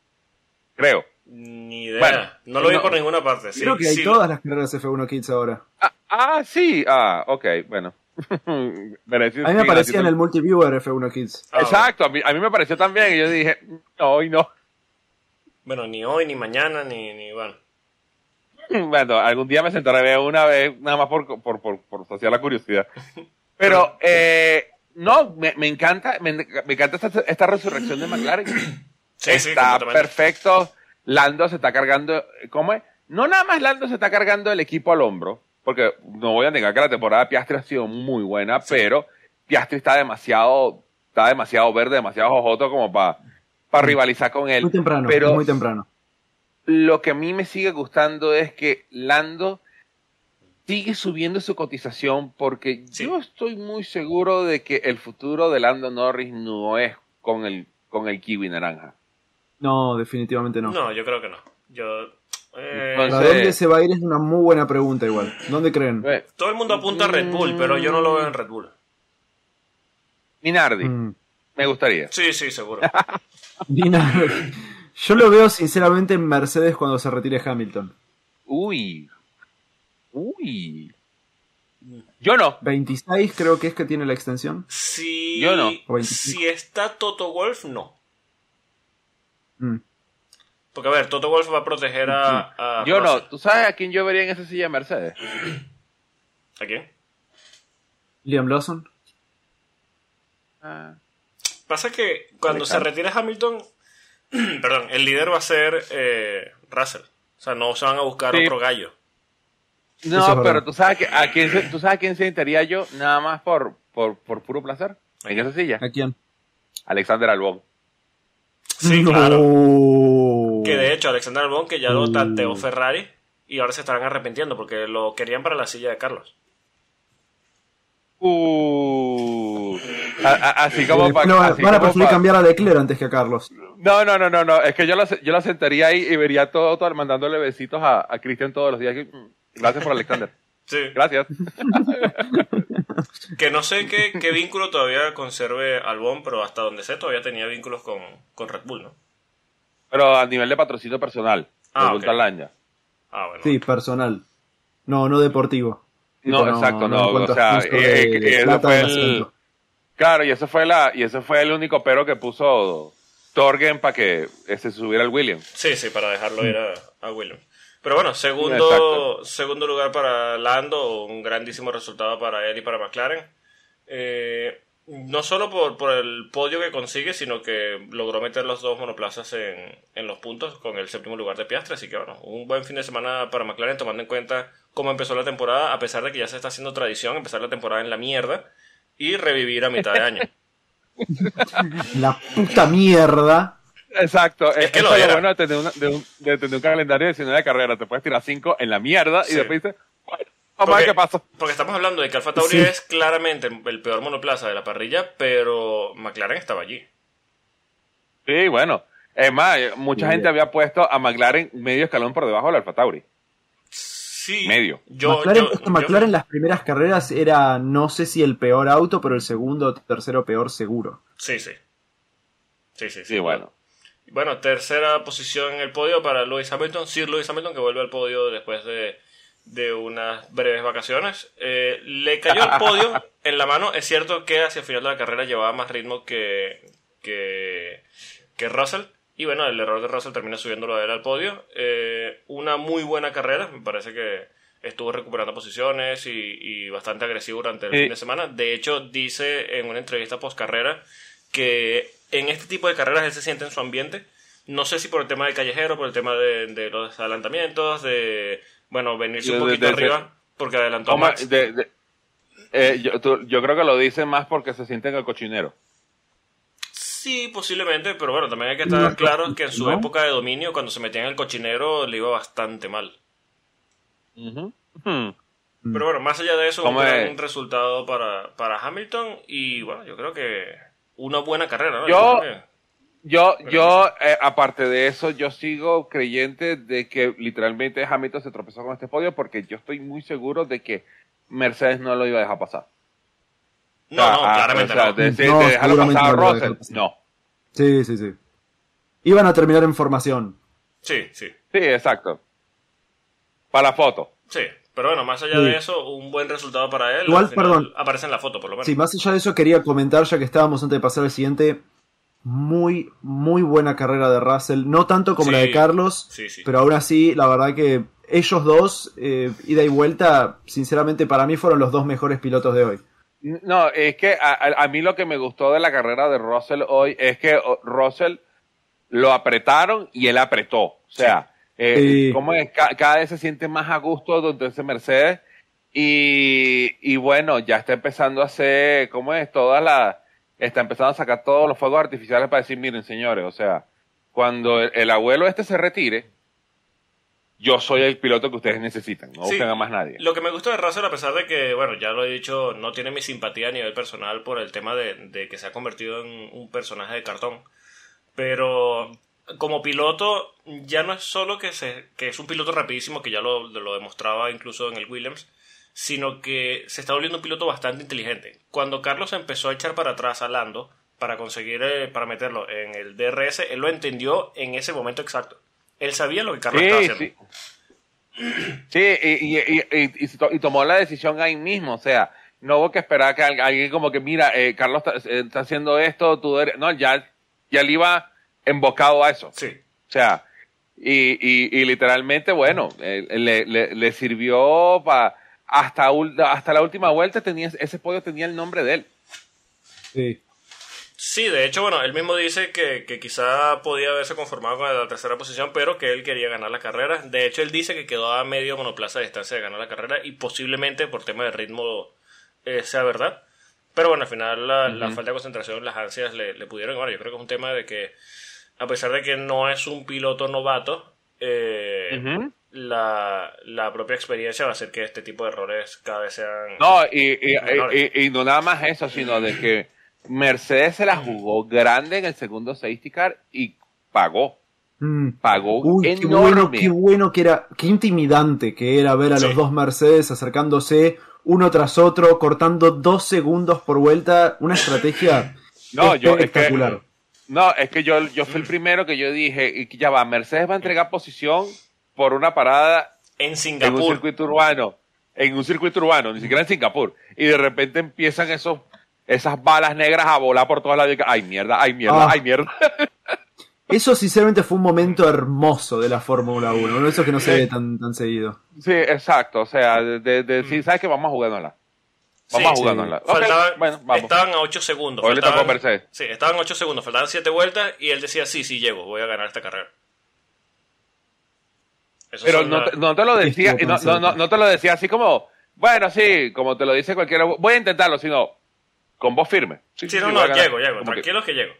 Speaker 3: Creo.
Speaker 1: Ni idea.
Speaker 3: Bueno,
Speaker 1: no lo vi
Speaker 3: no.
Speaker 1: por ninguna parte. Sí,
Speaker 2: Creo que hay
Speaker 1: sí,
Speaker 2: todas las carreras F1 Kids ahora.
Speaker 3: Ah, ah, sí. Ah, ok, bueno. Merecido,
Speaker 2: A mí me aparecía en el multiviewer F1 Kids.
Speaker 1: Ah,
Speaker 3: Exacto, a mí, a mí me pareció también y yo dije, no, hoy no.
Speaker 1: Bueno, ni hoy, ni mañana, ni, ni bueno.
Speaker 3: Bueno, algún día me sentaré a ver una vez, nada más por, por, por, por saciar la curiosidad. Pero, eh, no, me, me encanta, me, me encanta esta, esta resurrección de McLaren.
Speaker 1: Sí, sí,
Speaker 3: está
Speaker 1: completamente.
Speaker 3: perfecto. Lando se está cargando, ¿cómo es? no nada más Lando se está cargando el equipo al hombro, porque no voy a negar que la temporada de Piastri ha sido muy buena, pero Piastri está demasiado, está demasiado verde, demasiado jojoto como para para rivalizar con él.
Speaker 2: Muy temprano,
Speaker 3: pero
Speaker 2: muy temprano.
Speaker 3: Lo que a mí me sigue gustando es que Lando sigue subiendo su cotización porque
Speaker 1: Sí.
Speaker 3: yo estoy muy seguro de que el futuro de Lando Norris no es con el, con el kiwi naranja.
Speaker 2: No, definitivamente no.
Speaker 1: No, yo creo que no. Yo. eh,
Speaker 2: ¿A dónde se va a ir? Es una muy buena pregunta igual. ¿Dónde creen?
Speaker 1: Todo el mundo apunta a Red Bull, pero yo no lo veo en Red Bull.
Speaker 3: Minardi,
Speaker 2: Mm.
Speaker 3: me gustaría.
Speaker 1: Sí, sí, seguro.
Speaker 2: Dina- Yo lo veo sinceramente en Mercedes cuando se retire Hamilton.
Speaker 3: Uy. Uy. Yo no.
Speaker 2: 26 creo que es que tiene la extensión.
Speaker 1: Si,
Speaker 3: Yo no.
Speaker 2: O 25.
Speaker 1: si está Toto Wolf, no.
Speaker 2: Mm.
Speaker 1: Porque, a ver, Toto Wolf va a proteger a. a
Speaker 3: Yo no. ¿Tú sabes a quién yo vería en esa silla de Mercedes?
Speaker 1: ¿A quién?
Speaker 2: Liam Lawson.
Speaker 3: Ah.
Speaker 1: Pasa que cuando se retire Hamilton, perdón, el líder va a ser eh, Russell. O sea, no se van a buscar
Speaker 3: Sí.
Speaker 1: otro gallo.
Speaker 3: No,
Speaker 2: es
Speaker 3: pero tú sabes, que, a quién, se- tú sabes a quién sentaría yo nada más por, por, por puro placer. En esa silla.
Speaker 2: ¿A quién?
Speaker 3: Alexander Albón.
Speaker 1: Sí,
Speaker 2: No.
Speaker 1: claro. Que de hecho, Alexander Albon, que ya lo
Speaker 2: Uh.
Speaker 1: tanteó Ferrari, y ahora se estarán arrepintiendo porque lo querían para la silla de Carlos.
Speaker 3: Uh, a- a- así como
Speaker 2: Eh,
Speaker 3: para.
Speaker 2: no,
Speaker 3: así
Speaker 2: van a preferir
Speaker 3: pa-
Speaker 2: cambiar a Leclerc antes que a Carlos.
Speaker 3: No, no, no, no, no. Es que yo lo, yo lo sentaría ahí y vería todo, todo mandándole besitos a, a Cristian todos los días. Mm, Gracias por Alexander.
Speaker 1: Sí.
Speaker 3: Gracias.
Speaker 1: Que no sé qué, qué vínculo todavía conserve Albon, pero hasta donde sé todavía tenía vínculos con, con Red Bull, ¿no?
Speaker 3: Pero a nivel de patrocinio personal.
Speaker 1: Ah,
Speaker 3: de
Speaker 1: ok.
Speaker 3: Lanya.
Speaker 1: Ah, bueno.
Speaker 2: Sí, personal. No, no deportivo.
Speaker 3: No, exacto, no, o sea, eso
Speaker 2: plata
Speaker 3: fue el-. Claro, y ese fue la, y ese fue el único pero que puso Torgen para que se subiera el Williams.
Speaker 1: Sí, sí, para dejarlo ir a, a Williams. Pero bueno, segundo,
Speaker 3: Exacto.
Speaker 1: segundo lugar para Lando, un grandísimo resultado para él y para McLaren. Eh, no solo por, por el podio que consigue, sino que logró meter los dos monoplazas en, en los puntos con el séptimo lugar de Piastri. Así que bueno, un buen fin de semana para McLaren, tomando en cuenta cómo empezó la temporada, a pesar de que ya se está haciendo tradición empezar la temporada en la mierda y revivir a mitad de año.
Speaker 2: La puta mierda.
Speaker 3: Exacto,
Speaker 1: Es
Speaker 3: es,
Speaker 1: que
Speaker 3: eso
Speaker 1: lo
Speaker 3: bueno de tener, una- de, un, de tener un calendario de 19 de carrera. Te puedes tirar 5 en la mierda
Speaker 1: Sí.
Speaker 3: y después dices, bueno, vamos a ver qué pasa.
Speaker 1: Porque estamos hablando de que Alfa Tauri
Speaker 2: Sí.
Speaker 1: es claramente el peor monoplaza de la parrilla, pero McLaren estaba allí.
Speaker 3: Sí, bueno. Es más, mucha
Speaker 2: Sí.
Speaker 3: gente había puesto a McLaren medio escalón por debajo del Alfa Tauri.
Speaker 1: Sí.
Speaker 3: Medio.
Speaker 1: Yo,
Speaker 2: McLaren,
Speaker 1: yo-
Speaker 2: es que
Speaker 1: yo-
Speaker 2: McLaren las primeras carreras era, no sé si el peor auto, pero el segundo o tercero peor seguro.
Speaker 1: Sí, sí. Sí, sí,
Speaker 3: Sí, bueno.
Speaker 1: Bueno, tercera posición en el podio para Lewis Hamilton. Sir Lewis Hamilton, que vuelve al podio después de, de unas breves vacaciones. Eh, le cayó el podio en la mano. Es cierto que hacia el final de la carrera llevaba más ritmo que, que, que Russell. Y bueno, el error de Russell termina subiéndolo a él al podio. Eh, una muy buena carrera. Me parece que estuvo recuperando posiciones y, y bastante agresivo durante el
Speaker 3: Sí.
Speaker 1: fin de semana. De hecho, dice en una entrevista post carrera que en este tipo de carreras él se siente en su ambiente. No sé si por el tema del callejero, por el tema de, de los adelantamientos, de, bueno, venirse un
Speaker 3: De- de-
Speaker 1: poquito
Speaker 3: de-
Speaker 1: arriba, porque adelantó a
Speaker 3: Toma,
Speaker 1: Max.
Speaker 3: de- de- eh, yo, tú- yo creo que lo dicen más porque se sienten el cochinero.
Speaker 1: Sí, posiblemente, pero bueno, también hay que estar claro que en su
Speaker 2: ¿no?
Speaker 1: época de dominio, cuando se metía en el cochinero, le iba bastante mal.
Speaker 3: Hmm.
Speaker 1: Pero bueno, más allá de eso, un resultado para, para Hamilton y bueno, yo creo que una buena carrera, ¿no?
Speaker 3: Yo- Yo,
Speaker 1: Pero
Speaker 3: yo eh, aparte de eso, yo sigo creyente de que literalmente Hamilton se tropezó con este podio porque yo estoy muy seguro de que Mercedes no lo iba a dejar pasar.
Speaker 1: No,
Speaker 3: O sea,
Speaker 1: no,
Speaker 3: ah,
Speaker 1: claramente
Speaker 3: o sea,
Speaker 1: no.
Speaker 3: De, de-
Speaker 2: No,
Speaker 3: de dejarlo pasar a Russell,
Speaker 2: dejar pasar.
Speaker 3: no.
Speaker 2: Sí, sí, sí. Iban a terminar en formación.
Speaker 1: Sí, sí.
Speaker 3: Sí, exacto. Para la foto.
Speaker 1: Sí, pero bueno, más allá
Speaker 2: Sí.
Speaker 1: de eso, un buen resultado para él.
Speaker 2: Igual,
Speaker 1: Al final
Speaker 2: perdón.
Speaker 1: Aparece en la foto, por lo menos.
Speaker 2: Sí, más allá de eso quería comentar, ya que estábamos antes de pasar al siguiente, muy, muy buena carrera de Russell. No tanto como
Speaker 1: Sí.
Speaker 2: la de Carlos,
Speaker 1: Sí, sí.
Speaker 2: pero aún así, la verdad que ellos dos, eh, ida y vuelta, sinceramente para mí fueron los dos mejores pilotos de hoy.
Speaker 3: No, es que a, a- a mí lo que me gustó de la carrera de Russell hoy es que oh, Russell lo apretaron y él apretó. O sea, Eh,
Speaker 2: Sí.
Speaker 3: cómo es, Ca- cada vez se siente más a gusto donde ese Mercedes y, y bueno, ya está empezando a hacer, ¿cómo es? Toda la, está empezando a sacar todos los fuegos artificiales para decir, miren señores, o sea, cuando el, el abuelo este se retire, yo soy el piloto que ustedes necesitan, no
Speaker 1: Sí.
Speaker 3: busquen a más nadie.
Speaker 1: Lo que me gusta de Russell, a pesar de que, bueno, ya lo he dicho, no tiene mi simpatía a nivel personal por el tema de, de que se ha convertido en un personaje de cartón. Pero como piloto, ya no es solo que, se, que es un piloto rapidísimo, que ya lo, lo demostraba incluso en el Williams, sino que se está volviendo un piloto bastante inteligente. Cuando Carlos empezó a echar para atrás a Lando para conseguir, eh, para meterlo en el DRS, él lo entendió en ese momento exacto. Él sabía lo que Carlos estaba
Speaker 3: Sí,
Speaker 1: haciendo.
Speaker 3: sí. Sí, y, y, y, y- y to- y tomó la decisión ahí mismo, o sea, no hubo que esperar que al- alguien como que, mira, eh, Carlos está, eh, está haciendo esto, tú eres... No, ya, ya le iba embocado a eso.
Speaker 1: Sí.
Speaker 3: O sea, y, y, y literalmente, bueno, eh, le, le, le sirvió para... Hasta, hasta la última vuelta tenía ese podio tenía el nombre de él.
Speaker 2: Sí.
Speaker 1: Sí, de hecho, bueno, él mismo dice que, que quizá podía haberse conformado con la tercera posición, pero que él quería ganar la carrera. De hecho, él dice que quedó a medio monoplaza de distancia de ganar la carrera y posiblemente por tema de ritmo eh, sea verdad. Pero bueno, al final la, la falta de concentración, las ansias le, le pudieron. Bueno, yo creo que es un tema de que, a pesar de que no es un piloto novato, eh, la, la propia experiencia va a hacer que este tipo de errores cada vez sean.
Speaker 3: No, y, y,
Speaker 1: Menores.
Speaker 3: y- y no nada más eso, sino de que Mercedes se la jugó grande en el segundo safety car y pagó.
Speaker 2: Mm.
Speaker 3: Pagó
Speaker 2: Uy, qué
Speaker 3: enorme.
Speaker 2: bueno, qué bueno que era, qué intimidante que era ver a
Speaker 1: Sí.
Speaker 2: los dos Mercedes acercándose uno tras otro, cortando dos segundos por vuelta, una estrategia
Speaker 3: No, yo es que,
Speaker 2: espectacular.
Speaker 3: No, es que yo, yo fui el primero que yo dije, y que ya va, Mercedes va a entregar posición por una parada
Speaker 1: En
Speaker 3: en un
Speaker 1: Singapur.
Speaker 3: circuito urbano, en un circuito urbano, ni siquiera en Singapur, y de repente empiezan esos, esas balas negras a volar por todos lados, y que, ay mierda, ay mierda,
Speaker 2: Ah.
Speaker 3: ay mierda.
Speaker 2: Eso sinceramente fue un momento hermoso de la Fórmula 1, ¿no? eso que no se ve tan, tan seguido.
Speaker 3: sí, exacto, o sea, de, de, de decir, ¿sabes qué? Vamos a jugárnosla. Vamos
Speaker 1: Sí,
Speaker 3: a jugárnosla. Ok,
Speaker 1: Faltaban-
Speaker 3: bueno, vamos.
Speaker 1: Estaban a 8 segundos.
Speaker 3: Hoy le
Speaker 1: faltaban-
Speaker 3: tocó a Mercedes.
Speaker 1: Sí, estaban 8 segundos, faltaban 7 vueltas y él decía, sí, sí, llego, voy a ganar esta carrera. Esos
Speaker 3: Pero no
Speaker 1: la-
Speaker 3: te, no te lo decía, no, no, no, te lo decía así como, bueno, sí, como te lo dice cualquiera, voy a intentarlo, sino con voz firme.
Speaker 1: Sí,
Speaker 3: sí,
Speaker 1: no, no,
Speaker 3: a
Speaker 1: llego, llego,
Speaker 3: Como que-
Speaker 1: tranquilos que llego.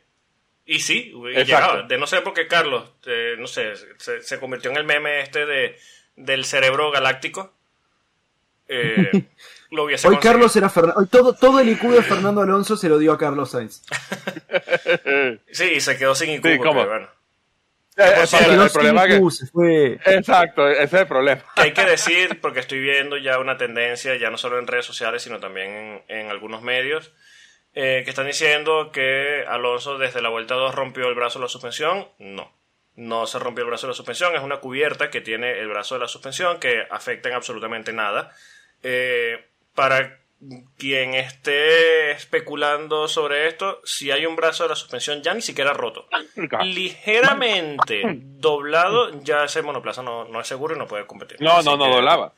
Speaker 1: Y sí, y
Speaker 3: Exacto.
Speaker 1: llegaba. De no ser porque Carlos, eh, no sé, se, se convirtió en el meme este de, del cerebro galáctico. Eh, lo hubiese
Speaker 2: Hoy
Speaker 1: conseguido.
Speaker 2: Carlos era Fernan- hoy todo, todo el IQ de Fernando Alonso se lo dio a Carlos Sainz.
Speaker 1: Sí, y se quedó sin IQ.
Speaker 3: Sí,
Speaker 1: porque,
Speaker 3: ¿cómo?
Speaker 1: bueno.
Speaker 3: Eh, eh, el problema que,
Speaker 2: se fue.
Speaker 3: exacto, ese es el problema.
Speaker 1: que hay que decir, porque estoy viendo ya una tendencia, ya no solo en redes sociales, sino también en, en algunos medios, eh, que están diciendo que Alonso desde la vuelta 2 rompió el brazo de la suspensión. No, no se rompió el brazo de la suspensión, es una cubierta que tiene el brazo de la suspensión que afecta en absolutamente nada. Eh, para quien esté especulando sobre esto, si hay un brazo de la suspensión ya ni siquiera roto, ligeramente doblado, ya ese monoplaza no, no es seguro y no puede competir.
Speaker 3: No,
Speaker 1: Así
Speaker 3: no, no
Speaker 1: que-
Speaker 3: doblaba.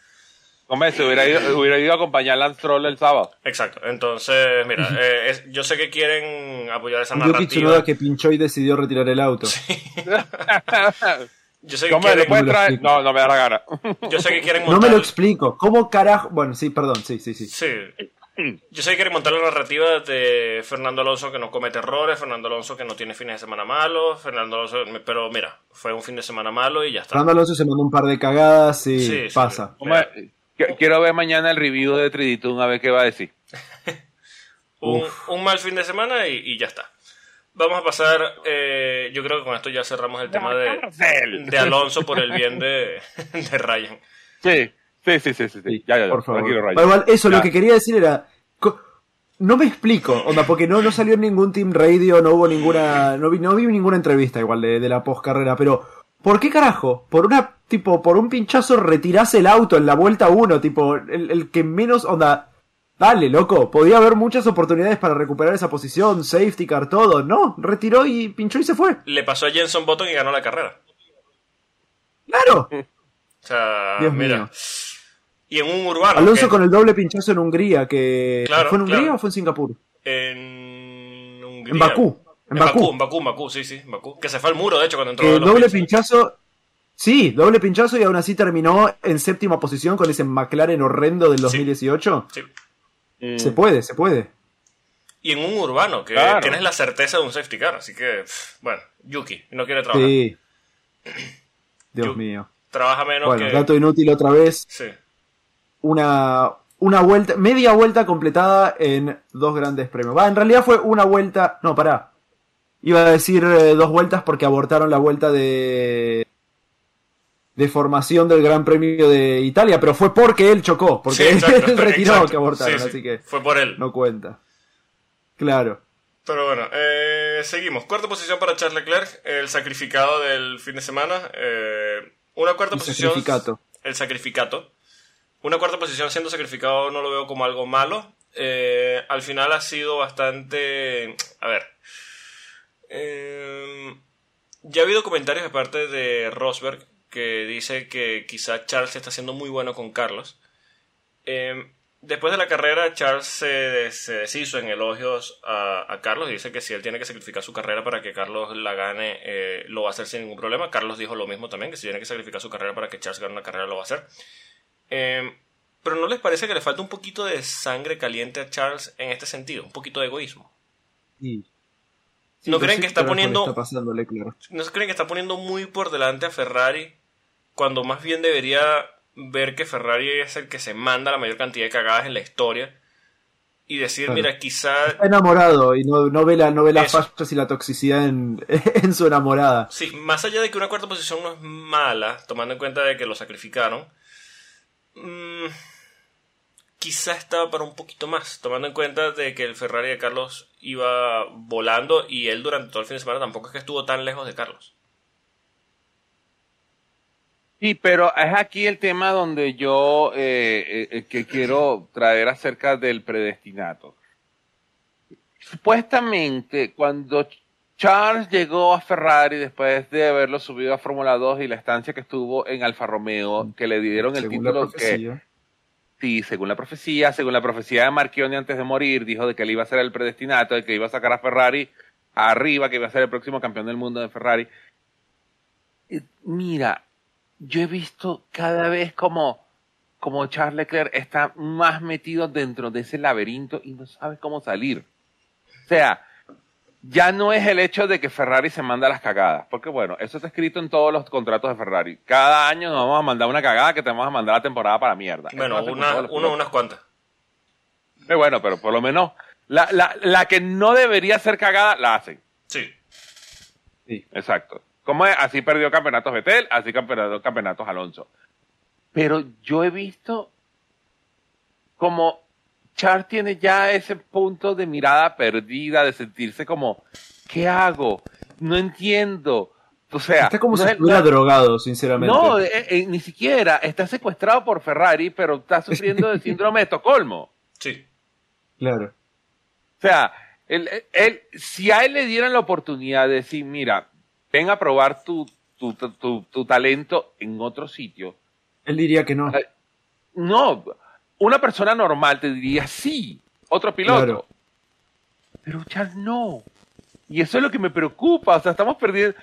Speaker 3: Hombre, se hubiera ido, hubiera ido a acompañar a Lance Troll el sábado.
Speaker 1: Exacto. Entonces, mira, eh, es- yo sé que quieren apoyar esa narrativa.
Speaker 2: Tsunoda que pinchó y decidió retirar el auto.
Speaker 1: Yo sé que
Speaker 3: Hombre, ¿lo
Speaker 1: quieren,
Speaker 3: puedes
Speaker 2: No
Speaker 3: traer? No, no me da la gana.
Speaker 1: yo sé que quieren
Speaker 2: No
Speaker 1: montar.
Speaker 2: me lo explico. ¿Cómo carajo? Bueno, sí, perdón, sí, sí, sí.
Speaker 1: Sí. Yo sé que quieren montar la narrativa de Fernando Alonso que no comete errores, Fernando Alonso que no tiene fines de semana malos, Fernando Alonso, pero mira, fue un fin de semana malo y ya está.
Speaker 2: Fernando Alonso se mandó un par de cagadas y
Speaker 1: Sí, sí.
Speaker 2: pasa.
Speaker 3: Hombre, qu- quiero ver mañana el review de Triditun a ver qué va a decir.
Speaker 1: un, un mal fin de semana y, y ya está. Vamos a pasar, eh, yo creo que con esto ya cerramos el tema de, de Alonso por el bien de, de Ryan.
Speaker 3: Sí, sí, sí, sí, sí. Ya, ya, ya.
Speaker 2: por favor.
Speaker 3: Tranquilo, Ryan.
Speaker 2: Bueno, igual, eso,
Speaker 3: Ya.
Speaker 2: lo que quería decir era. No me explico, onda, porque no, no salió en ningún team radio, no hubo ninguna. No vi, no vi ninguna entrevista igual de, de la postcarrera, pero. ¿Por qué carajo? Por una. Tipo, por un pinchazo retirás el auto en la vuelta 1, tipo, el, el que menos. Onda. Dale, loco, podía haber muchas oportunidades para recuperar esa posición, safety car, todo. No, retiró y pinchó y se fue.
Speaker 1: Le pasó a Jenson Button y ganó la carrera.
Speaker 2: Claro.
Speaker 1: O sea,
Speaker 2: Dios
Speaker 1: mira.
Speaker 2: mío.
Speaker 1: Y en un urbano.
Speaker 2: Alonso
Speaker 1: que-
Speaker 2: con el doble pinchazo en Hungría, que.
Speaker 1: Claro,
Speaker 2: ¿Fue en Hungría
Speaker 1: claro.
Speaker 2: o fue en Singapur?
Speaker 1: En Hungría.
Speaker 2: En Bakú. En
Speaker 1: En Bakú,
Speaker 2: Bakú.
Speaker 1: en Bakú, en Bakú, sí, sí, en Bakú. Que se fue al muro, de hecho, cuento entró
Speaker 2: el doble pinchazo. Sí, doble pinchazo y aún así terminó en séptima posición con ese McLaren horrendo del
Speaker 1: Sí.
Speaker 2: 2018.
Speaker 1: Sí.
Speaker 3: Mm.
Speaker 2: Se puede, se puede.
Speaker 1: Y en un urbano, que
Speaker 3: Claro.
Speaker 1: tienes la certeza de un safety car. Así que, pff, bueno, Yuki no quiere trabajar.
Speaker 2: Sí. Dios mío.
Speaker 1: Trabaja menos
Speaker 2: Bueno,
Speaker 1: que.
Speaker 2: dato inútil otra vez.
Speaker 1: Sí.
Speaker 2: Una, una vuelta, media vuelta completada en dos grandes premios. Va, en realidad fue una vuelta. No, pará. Iba a decir eh, dos vueltas porque abortaron la vuelta de. De formación del Gran Premio de Italia, pero fue porque él chocó, porque
Speaker 1: Sí, exacto,
Speaker 2: él retiró
Speaker 1: exacto.
Speaker 2: que abortaron,
Speaker 1: Sí, sí,
Speaker 2: así que
Speaker 1: Fue por él.
Speaker 2: no cuenta. Claro.
Speaker 1: Pero bueno, eh, seguimos. Cuarta posición para Charles Leclerc, el sacrificado del fin de semana. Eh, una cuarta
Speaker 2: El
Speaker 1: posición.
Speaker 2: sacrificato.
Speaker 1: El sacrificato. Una cuarta posición siendo sacrificado no lo veo como algo malo. Eh, al final ha sido bastante. A ver. Eh, ya ha habido comentarios de parte de Rosberg que dice que quizá Charles está siendo muy bueno con Carlos. Eh, después de la carrera, Charles se, se deshizo en elogios a, a Carlos y dice que si él tiene que sacrificar su carrera para que Carlos la gane, eh, lo va a hacer sin ningún problema. Carlos dijo lo mismo también, que si tiene que sacrificar su carrera para que Charles gane una carrera, lo va a hacer. Eh, pero ¿no les parece que le falta un poquito de sangre caliente a Charles en este sentido? Un poquito de egoísmo.
Speaker 2: Sí.
Speaker 1: ¿No creen que está poniendo-
Speaker 2: Está.
Speaker 1: ¿No creen que está poniendo muy por delante a Ferrari cuando más bien debería ver que Ferrari es el que se manda la mayor cantidad de cagadas en la historia y decir,
Speaker 2: Claro.
Speaker 1: mira, quizá
Speaker 2: Está enamorado y no, no ve, la, no ve las fallas y la toxicidad en, en su enamorada.
Speaker 1: Sí, más allá de que una cuarta posición no es mala, tomando en cuenta de que lo sacrificaron, mm, quizá estaba para un poquito más, tomando en cuenta de que el Ferrari de Carlos iba volando y él durante todo el fin de semana tampoco es que estuvo tan lejos de Carlos.
Speaker 3: Sí, pero es aquí el tema donde yo eh, eh, eh, que quiero traer acerca del predestinato. Supuestamente, cuando Charles llegó a Ferrari después de haberlo subido a Fórmula 2 y la estancia que estuvo en Alfa Romeo, que le dieron el
Speaker 2: Según
Speaker 3: título que, sí, según la profecía, según la profecía de Marchioni antes de morir, dijo de que él iba a ser el predestinato, de que iba a sacar a Ferrari arriba, que iba a ser el próximo campeón del mundo de Ferrari. Mira, yo he visto cada vez como, como Charles Leclerc está más metido dentro de ese laberinto y no sabe cómo salir. O sea, ya no es el hecho de que Ferrari se manda las cagadas, porque bueno, eso está escrito en todos los contratos de Ferrari. Cada año nos vamos a mandar una cagada que te vamos a mandar la temporada para mierda.
Speaker 1: Bueno, una, uno, unas cuantas.
Speaker 3: Eh, bueno, pero por lo menos la, la, la que no debería ser cagada, la hacen.
Speaker 1: Sí.
Speaker 2: Sí.
Speaker 3: Exacto. Como es, así perdió campeonatos Betel, así perdió campeonatos Alonso. Pero yo he visto como Char tiene ya ese punto de mirada perdida, de sentirse como, ¿qué hago? No entiendo. O sea,
Speaker 2: Está como
Speaker 3: no
Speaker 2: si
Speaker 3: es-
Speaker 2: estuviera drogado, sinceramente.
Speaker 3: no, eh, eh, ni siquiera. Está secuestrado por Ferrari, pero está sufriendo de síndrome de Estocolmo.
Speaker 1: Sí.
Speaker 2: Claro.
Speaker 3: O sea, él, él- si a él le dieran la oportunidad de decir, mira, ven a probar tu, tu, tu, tu- tu talento en otro sitio,
Speaker 2: Él diría que no.
Speaker 3: Ay, no, una persona normal te diría sí, otro piloto.
Speaker 2: Claro.
Speaker 3: Pero Charles no. Y eso es lo que me preocupa. O sea, estamos perdiendo.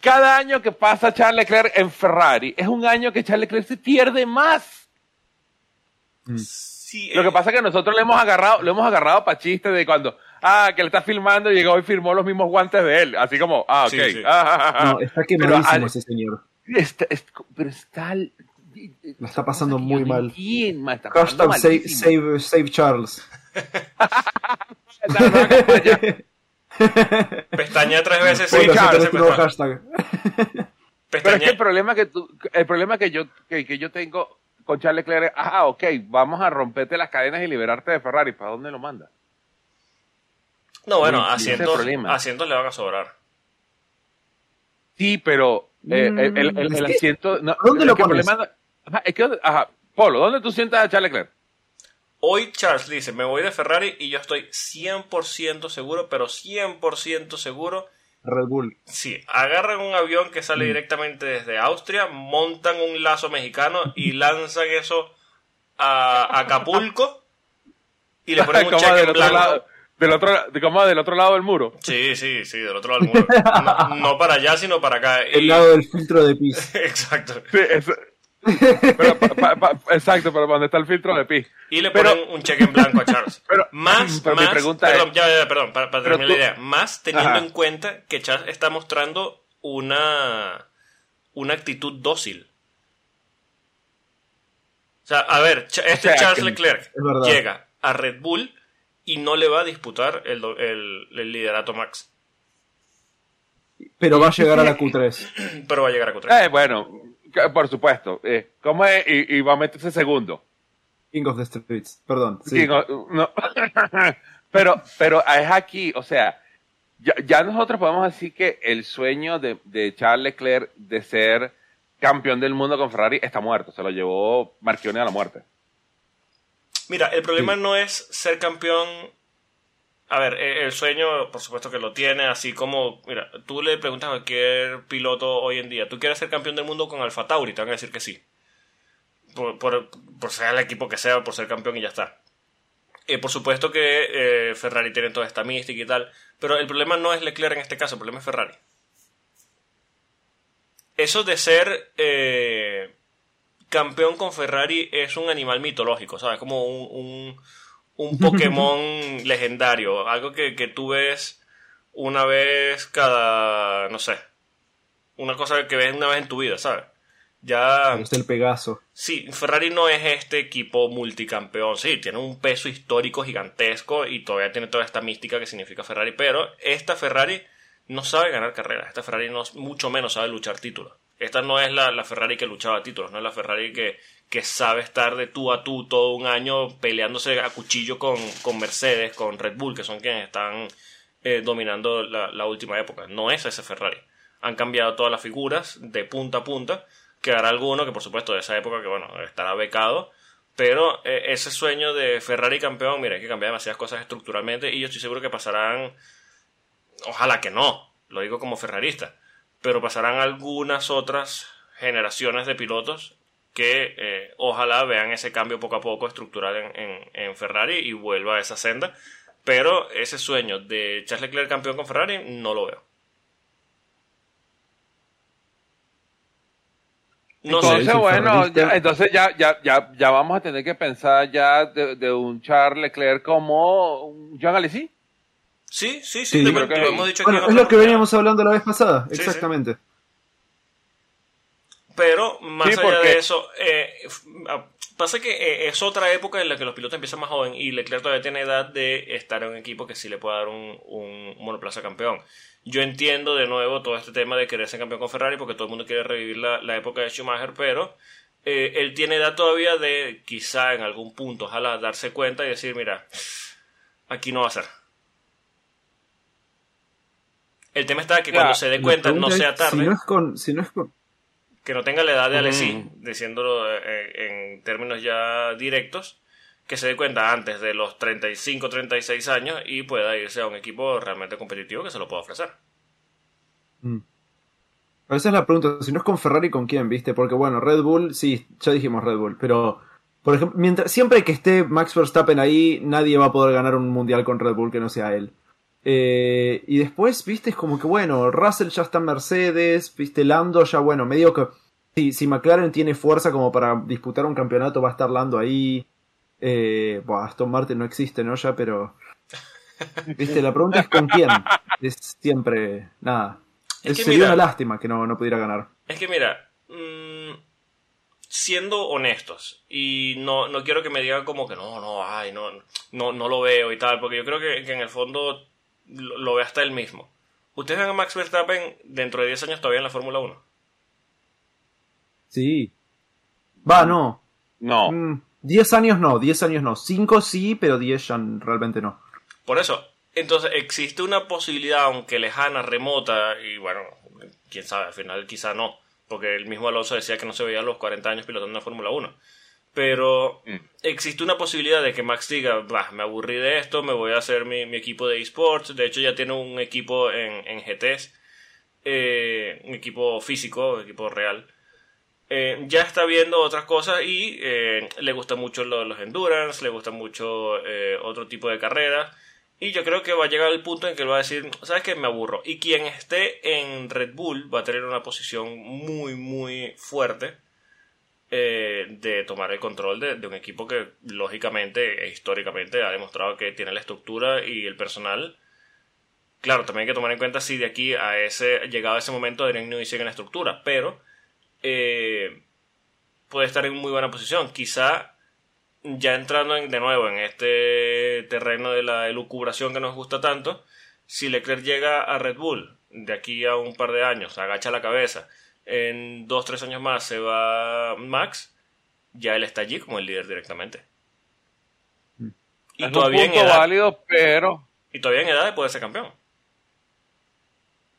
Speaker 3: Cada año que pasa Charles Leclerc en Ferrari es un año que Charles Leclerc se pierde más.
Speaker 1: Sí,
Speaker 3: Lo que
Speaker 1: eh,
Speaker 3: pasa es que nosotros le hemos agarrado, lo hemos agarrado para chiste de cuando, ah, que le está filmando y llegó y firmó los mismos guantes de él. Así como, ah, ok.
Speaker 1: Sí, sí.
Speaker 3: ah, ah, ah.
Speaker 2: No, está quemadísimo
Speaker 3: Pero
Speaker 2: ese señor.
Speaker 3: Está- es- pero está.
Speaker 2: La está pasando muy mal.
Speaker 3: entiendo, ma, está pasando
Speaker 2: Hashtag save, save, save Charles.
Speaker 1: Pestañea tres veces, Charles,
Speaker 2: hashtag.
Speaker 3: Pero es que el problema que tú, el problema que yo, que, que yo tengo con Charles Leclerc es, ah, ok, vamos a romperte las cadenas y liberarte de Ferrari. ¿Para dónde lo manda?
Speaker 1: No, bueno,
Speaker 3: el
Speaker 1: asientos, asientos le van a sobrar.
Speaker 3: Sí, pero eh,
Speaker 2: Mm,
Speaker 3: el, el- el-
Speaker 2: es
Speaker 3: el
Speaker 2: que-
Speaker 3: asiento. No,
Speaker 2: ¿dónde lo pones?
Speaker 3: problema- ajá, es que, ajá, Polo, ¿dónde tú sientas a Charles Leclerc?
Speaker 1: Hoy Charles dice, me voy de Ferrari y yo estoy 100% seguro, pero 100% seguro,
Speaker 2: Red Bull.
Speaker 1: si agarran un avión que
Speaker 3: Mm.
Speaker 1: sale directamente desde Austria, montan un lazo mexicano y lanzan eso a Acapulco y le ponen un cheque en blanco.
Speaker 3: Del otro, ¿cómo? Del otro lado del muro.
Speaker 1: Sí, sí, sí, del otro lado del muro. No, no para allá, sino para acá.
Speaker 2: El
Speaker 1: Y-
Speaker 2: lado del filtro de pis.
Speaker 1: Exacto.
Speaker 3: Sí, eso- pero, pa- pa- pa- exacto, pero donde está el filtro de pi.
Speaker 1: Y le
Speaker 3: Pero-
Speaker 1: ponen un cheque en blanco a Charles.
Speaker 3: Pero-
Speaker 1: más,
Speaker 3: pero mi pregunta
Speaker 1: perdón,
Speaker 3: es-
Speaker 1: ya, ya, perdón, para, para terminar
Speaker 3: tú-
Speaker 1: la idea. Más teniendo
Speaker 3: Ajá.
Speaker 1: en cuenta que Charles está mostrando una, una actitud dócil. O sea, a ver, este
Speaker 3: sea,
Speaker 1: Charles Leclerc llega a Red Bull y no le va a disputar el, el- el liderato Max.
Speaker 2: Pero va a llegar a la Q3.
Speaker 1: Pero va a llegar a Q3.
Speaker 3: Eh, bueno, por supuesto. Eh, ¿Cómo es? Y, y va a meterse segundo.
Speaker 2: King of the Streets. Perdón. Sí.
Speaker 3: Sí, no, no. pero, pero es aquí, o sea, ya, ya nosotros podemos decir que el sueño de, de Charles Leclerc de ser campeón del mundo con Ferrari está muerto. Se lo llevó Marchione a la muerte.
Speaker 1: Mira, el problema
Speaker 2: Sí.
Speaker 1: no es ser campeón. A ver, eh, el sueño, por supuesto que lo tiene, así como, mira, tú le preguntas a cualquier piloto hoy en día, ¿tú quieres ser campeón del mundo con Alfa Tauri? Te van a decir que sí. Por, por, por ser el equipo que sea, por ser campeón y ya está. Eh, por supuesto que eh, Ferrari tiene toda esta mística y tal, pero el problema no es Leclerc en este caso, el problema es Ferrari. Eso de ser eh, campeón con Ferrari es un animal mitológico, ¿sabes? Como un, un, un Pokémon legendario, algo que, que tú ves una vez cada, no sé, una cosa que ves una vez en tu vida, ¿sabes? Ya...
Speaker 2: Es el Pegaso.
Speaker 1: Sí, Ferrari no es este equipo multicampeón. Sí, tiene un peso histórico gigantesco y todavía tiene toda esta mística que significa Ferrari. Pero esta Ferrari no sabe ganar carreras. Esta Ferrari no, mucho menos sabe luchar títulos. Esta no es la, la Ferrari que luchaba títulos, no es la Ferrari que, que sabe estar de tú a tú todo un año peleándose a cuchillo con, con Mercedes, con Red Bull, que son quienes están eh, dominando la, última época. No es ese Ferrari. Han cambiado todas las figuras de punta a punta. Quedará alguno que, por supuesto, de esa época que, bueno, estará becado. Pero eh, ese sueño de Ferrari campeón, mira, hay que cambiar demasiadas cosas estructuralmente y yo estoy seguro que pasarán. Ojalá que no, lo digo como ferrarista, pero pasarán algunas otras generaciones de pilotos que eh, ojalá vean ese cambio poco a poco estructural en, en- en Ferrari y vuelva a esa senda. Pero ese sueño de Charles Leclerc campeón con Ferrari no lo veo. No
Speaker 3: entonces, bueno, ya, entonces ya, ya, ya, ya vamos a tener que pensar ya de, de un Charles Leclerc como un Jean Alesi.
Speaker 1: Sí, sí, sí,
Speaker 2: Sí,
Speaker 1: lo,
Speaker 3: creo que-
Speaker 1: lo hemos dicho aquí
Speaker 2: Bueno,
Speaker 1: en
Speaker 2: es lo que veníamos hablando la vez pasada.
Speaker 1: Sí, sí.
Speaker 2: Exactamente.
Speaker 1: Pero más allá
Speaker 3: porque-
Speaker 1: de eso, eh, pasa que eh, es otra época en la que los pilotos empiezan más joven y Leclerc todavía tiene edad de estar en un equipo que sí le pueda dar un, un monoplaza campeón. Yo entiendo de nuevo todo este tema de querer ser campeón con Ferrari porque todo el mundo quiere revivir la, la época de Schumacher, pero eh, él tiene edad todavía de quizá en algún punto, ojalá darse cuenta y decir, mira, aquí no va a ser. El tema está que
Speaker 3: Ya,
Speaker 1: cuando se dé cuenta no sea tarde
Speaker 2: Si no es con, si no es con,
Speaker 1: que no tenga la edad de
Speaker 3: Ujú.
Speaker 1: Alessi, diciéndolo eh, en términos ya directos, que se dé cuenta antes de los 35, 36 años y pueda irse a un equipo realmente competitivo que se lo pueda ofrecer.
Speaker 2: Mm. Pero esa es la pregunta, si no es con Ferrari, ¿con quién, viste? Porque bueno, Red Bull, sí, ya dijimos Red Bull, pero por ejemplo, mientras, siempre que esté Max Verstappen ahí, nadie va a poder ganar un mundial con Red Bull que no sea él. Eh, y después, viste, es como que bueno, Russell ya está en Mercedes, viste, Lando ya, bueno, medio que... Si, si McLaren tiene fuerza como para disputar un campeonato, va a estar Lando ahí. Eh, Aston Martin no existe, ¿no? Ya, pero... Viste, la pregunta es con quién. Es siempre... Nada.
Speaker 1: Es que
Speaker 2: sería
Speaker 1: mira-
Speaker 2: una lástima que no, no pudiera ganar.
Speaker 1: Es que mira, mm, siendo honestos, y no, no quiero que me digan como que no, no, ay, no, no, no lo veo y tal, porque yo creo que, que en el fondo lo, lo ve hasta él mismo. ¿Ustedes ven a Max Verstappen dentro de 10 años todavía en la Fórmula 1?
Speaker 2: Sí. Va, no.
Speaker 3: No.
Speaker 2: Mm, 10 años no, 10 años no. 5 sí, pero 10 ya realmente no.
Speaker 1: Por eso, entonces existe una posibilidad, aunque lejana, remota, y bueno, quién sabe, al final quizá no, porque el mismo Alonso decía que no se veía a los 40 años pilotando en Fórmula 1. Pero
Speaker 3: Mm.
Speaker 1: existe una posibilidad de que Max diga, bah, me aburrí de esto, me voy a hacer mi, mi equipo de esports. De hecho, ya tiene un equipo en, en GTs, eh, un equipo físico, un equipo real. Eh, ya está viendo otras cosas y eh, le gusta mucho lo- los endurance, le gusta mucho otro tipo de carreras. Y yo creo que va a llegar el punto en que él va a decir, ¿sabes qué? Me aburro. Y quien esté en Red Bull va a tener una posición muy, muy fuerte eh, de tomar el control de, un equipo que lógicamente e históricamente ha demostrado que tiene la estructura y el personal. Claro, también hay que tomar en cuenta si de aquí a ese, llegado a ese momento Adrian Newey sigue en la estructura, pero eh, puede estar en muy buena posición. Quizá ya entrando de nuevo en este terreno de la elucubración que nos gusta tanto, si Leclerc llega a Red Bull de aquí a un par de años, agacha la cabeza, en dos, tres años más se va Max, ya él está allí como el líder directamente.
Speaker 3: Y todavía en edad, válido, pero...
Speaker 1: Y todavía en edad de poder ser campeón.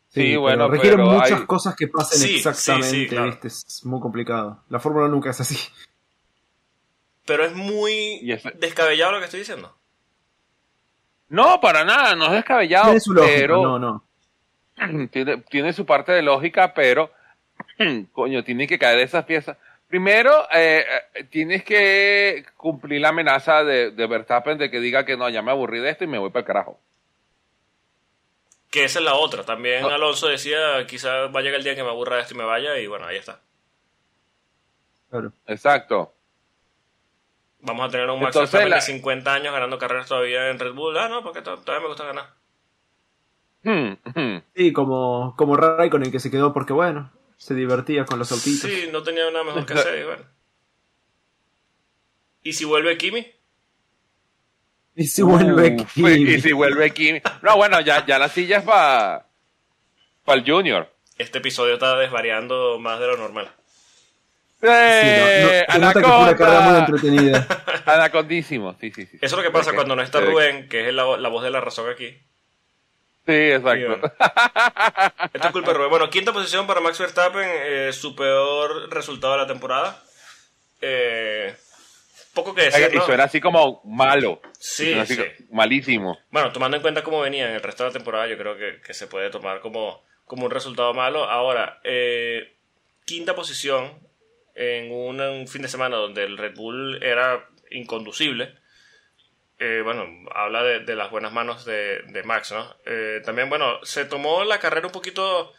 Speaker 2: Sí, bueno, requieren muchas cosas que pasen exactamente, Es muy complicado. La fórmula nunca es así.
Speaker 1: Pero es muy descabellado lo que estoy diciendo.
Speaker 3: No, para nada, no es descabellado. Tiene su lógica, pero no, no. Tiene, su parte de lógica, pero coño, tiene que caer esas piezas. Primero, eh, eh, tienes que cumplir la amenaza de, de Verstappen de que diga que no, ya me aburrí de esto y me voy para el carajo.
Speaker 1: Que esa es la otra. También Alonso decía, quizás va a llegar el día que me aburra de esto y me vaya, y bueno, ahí está.
Speaker 3: Claro. Exacto.
Speaker 1: Vamos a tener un Max Verstappen de 50 años ganando carreras todavía en Red Bull. Ah, no, porque todavía me gusta ganar.
Speaker 2: Hmm, hmm. Sí, como, como Raikkonen que se quedó porque, bueno, se divertía con los autitos.
Speaker 1: Sí, no tenía nada mejor que hacer. Bueno. ¿Y si vuelve Kimi?
Speaker 2: Y si vuelve Kimi.
Speaker 3: Y si vuelve Kimi. No, bueno, ya, ya la silla es para para el Junior.
Speaker 1: Este episodio está desvariando más de lo normal.
Speaker 3: ¡Eh! Sí, no, muy entretenida. Anacondísimo, sí, sí, sí.
Speaker 1: Eso es lo que pasa cuando no está Rubén, que es la, voz de la razón aquí.
Speaker 3: Sí, exacto.
Speaker 1: Esto es culpa de Rubén. Bueno, quinta posición para Max Verstappen, eh, su peor resultado de la temporada. Eh, poco que decir,
Speaker 3: ¿no? Y suena así como malo.
Speaker 1: Sí, sí.
Speaker 3: Malísimo.
Speaker 1: Bueno, tomando en cuenta cómo venía en el resto de la temporada, yo creo que, que se puede tomar como, como un resultado malo. Ahora, eh, quinta posición en un, fin de semana donde el Red Bull era inconducible. Eh, bueno, habla de, las buenas manos de, Max, ¿no? Eh, también, bueno, se tomó la carrera un poquito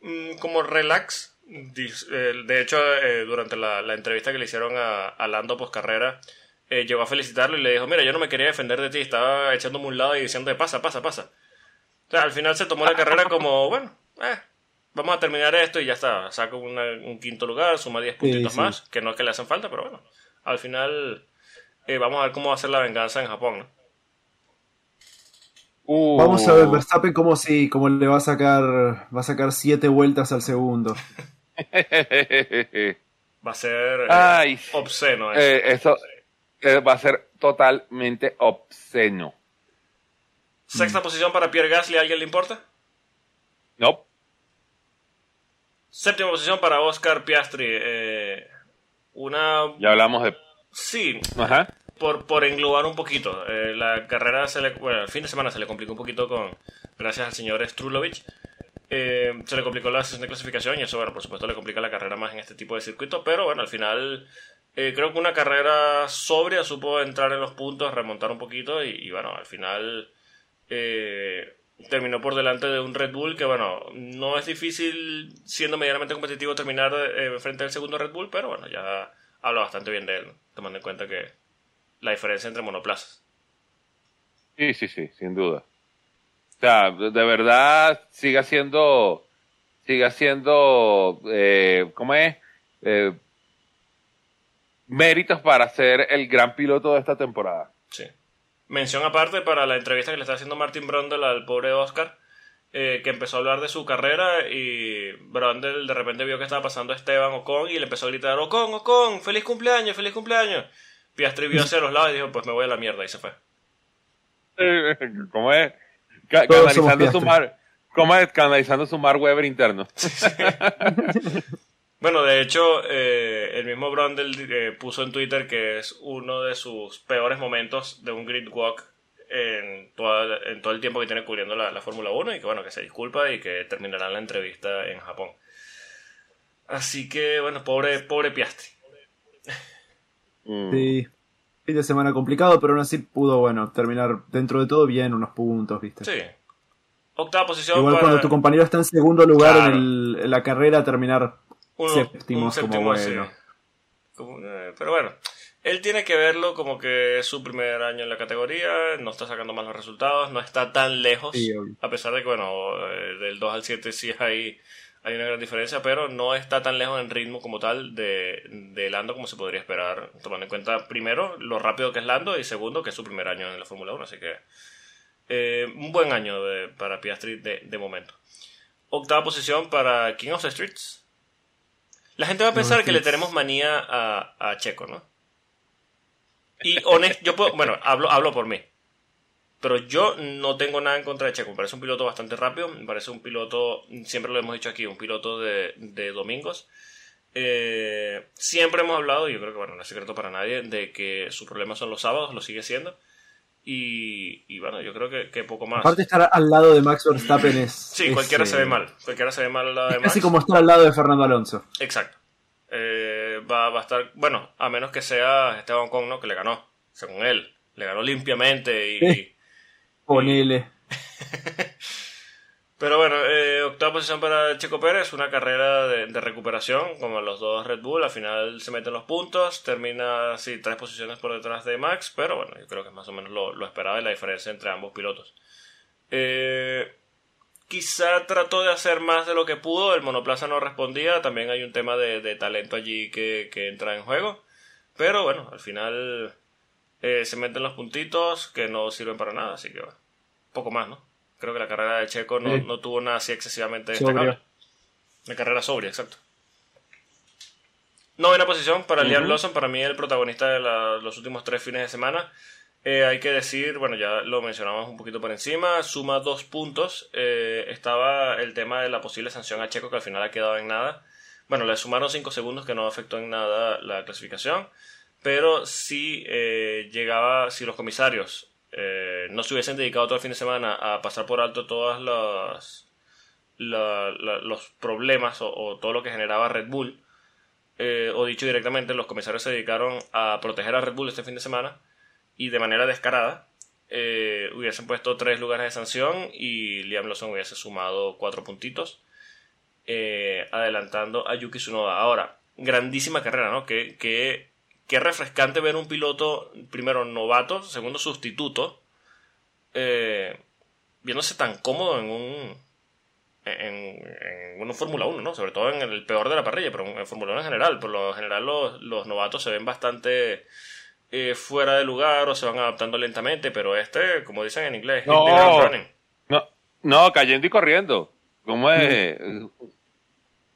Speaker 1: mm, como relax. Eh, de hecho, durante la, entrevista que le hicieron a, Lando post carrera, llegó a felicitarlo y le dijo, mira, yo no me quería defender de ti, estaba echándome un lado y diciendo, pasa, pasa, pasa. O sea, al final se tomó la carrera como, bueno, eh, vamos a terminar esto y ya está. Saca un quinto lugar, suma 10 puntitos más, que no es que le hacen falta, pero bueno, al final eh, vamos a ver cómo va a ser la venganza en Japón. ¿no?
Speaker 2: Uh. Vamos a ver Verstappen como si como le va a sacar va a sacar siete vueltas al segundo.
Speaker 1: va a ser eh, obsceno
Speaker 3: eso. Eh, va a ser totalmente obsceno.
Speaker 1: Sexta posición para Pierre Gasly, ¿a alguien le importa?
Speaker 3: No.
Speaker 1: Séptima posición para Oscar Piastri. Eh, una.
Speaker 3: Ya hablamos de.
Speaker 1: Sí. Por, por englobar un poquito. Eh, la carrera se le. Bueno, el fin de semana se le complicó un poquito con. Gracias al señor Strulovich. Eh, se le complicó la sesión de clasificación y eso, bueno, por supuesto le complica la carrera más en este tipo de circuito, pero bueno, al final creo que una carrera sobria supo entrar en los puntos, remontar un poquito y, y bueno, al final terminó por delante de un Red Bull que, bueno, no es difícil, siendo medianamente competitivo, terminar eh, frente al segundo Red Bull, pero bueno, ya habla bastante bien de él, tomando en cuenta que la diferencia entre monoplazas.
Speaker 3: Sí, sí, sí, sin duda. O sea, de verdad sigue siendo, sigue siendo, eh, ¿cómo es? Eh, méritos para ser el gran piloto de esta temporada.
Speaker 1: Sí. Mención aparte para la entrevista que le está haciendo Martin Brundle al pobre Oscar, eh, que empezó a hablar de su carrera y Brundle de repente vio que estaba pasando Esteban Ocon y le empezó a gritar, Ocon, Ocon, feliz cumpleaños, feliz cumpleaños. Piastri vio hacia los lados y dijo, pues me voy a la mierda y se fue.
Speaker 3: ¿Cómo es? canalizando su mar, ¿Cómo es? Canalizando su mar Weber interno.
Speaker 1: Bueno, de hecho, eh, el mismo Brundle eh, puso en Twitter que es uno de sus peores momentos de un grid walk en, en todo el tiempo que tiene cubriendo la, Fórmula 1 y que bueno, que se disculpa y que terminará la entrevista en Japón. Así que bueno, pobre, pobre Piastri.
Speaker 2: Mm. Sí. fin de semana complicado, pero aún así pudo, bueno, terminar dentro de todo bien, unos puntos, ¿viste?
Speaker 1: Sí. Octava posición.
Speaker 2: Igual
Speaker 1: para
Speaker 2: cuando tu compañero está en segundo lugar
Speaker 1: Claro.
Speaker 2: en, el- en la carrera, terminar
Speaker 1: uno-
Speaker 2: séptimos
Speaker 1: un séptimo,
Speaker 2: como
Speaker 1: sí.
Speaker 2: bueno.
Speaker 1: Como, eh, pero bueno, él tiene que verlo como que es su primer año en la categoría, no está sacando malos resultados, no está tan lejos,
Speaker 2: Sí,
Speaker 1: a pesar de que, bueno, eh, del 2 al 7 sí hay, hay una gran diferencia, pero no está tan lejos en ritmo como tal de, de Lando como se podría esperar, tomando en cuenta, primero, lo rápido que es Lando y segundo, que es su primer año en la Fórmula 1, así que eh, un buen año de- para Piastri de, de momento. Octava posición para King of the Streets. La gente va a pensar que le tenemos manía a, a Checo, ¿no? Y honesto, yo puedo, bueno, hablo, hablo por mí. Pero yo no tengo nada en contra de Checo. Me parece un piloto bastante rápido. Me parece un piloto, siempre lo hemos dicho aquí, un piloto de, de domingos. Eh, siempre hemos hablado, y yo creo que bueno, no es secreto para nadie, de que su problema son los sábados, lo sigue siendo. Y, y bueno, yo creo que, que poco más.
Speaker 2: Aparte estar al lado de Max Verstappen es...
Speaker 1: Sí,
Speaker 2: es,
Speaker 1: cualquiera
Speaker 2: eh,
Speaker 1: se ve mal. Cualquiera se ve mal al lado de
Speaker 2: Es casi
Speaker 1: Max.
Speaker 2: como estar al lado de Fernando Alonso.
Speaker 1: Exacto. Eh, va, va a estar, bueno, a menos que sea Esteban Ocon, ¿no? Que le ganó, según él. Le ganó limpiamente y...
Speaker 2: Eh. Ponele.
Speaker 1: Pero bueno, eh, octava posición para Checo Pérez, una carrera de, de recuperación, como los dos Red Bull, al final se meten los puntos, termina, sí, tres posiciones por detrás de Max, pero bueno, yo creo que es más o menos lo, lo esperado y la diferencia entre ambos pilotos. Eh, quizá trató de hacer más de lo que pudo, el monoplaza no respondía, también hay un tema de, de talento allí que, que entra en juego, pero bueno, al final eh, se meten los puntitos que no sirven para nada, así que bueno, poco más, ¿no? Creo que la carrera de Checo no,
Speaker 2: Sí.
Speaker 1: no tuvo nada así excesivamente destacable. La carrera sobria, exacto. Novena posición para Liam. Lawson, para mí el protagonista de la- los últimos tres fines de semana. Eh, hay que decir, bueno, ya lo mencionamos un poquito por encima, suma dos puntos. Eh, estaba el tema de la posible sanción a Checo, que al final ha quedado en nada. Bueno, le sumaron cinco segundos que no afectó en nada la clasificación, pero si eh, llegaba, si los comisarios no se hubiesen dedicado todo el fin de semana a pasar por alto la- los problemas o, todo lo que generaba Red Bull, o dicho directamente, los comisarios se dedicaron a proteger a Red Bull este fin de semana y de manera descarada eh, hubiesen puesto tres lugares de sanción y Liam Lawson hubiese sumado cuatro puntitos, eh, adelantando a Yuki Tsunoda. Ahora, grandísima carrera, ¿no? Que, que, que refrescante ver un piloto, primero novato, segundo sustituto, eh, viéndose tan cómodo en un en, en una Fórmula 1, ¿no? Sobre todo en el peor de la parrilla, pero en Fórmula 1 en general. Por lo general los, los novatos se ven bastante eh, fuera de lugar o se van adaptando lentamente, pero este, como dicen en inglés,
Speaker 3: No. No, no, cayendo y corriendo. ¿Cómo es?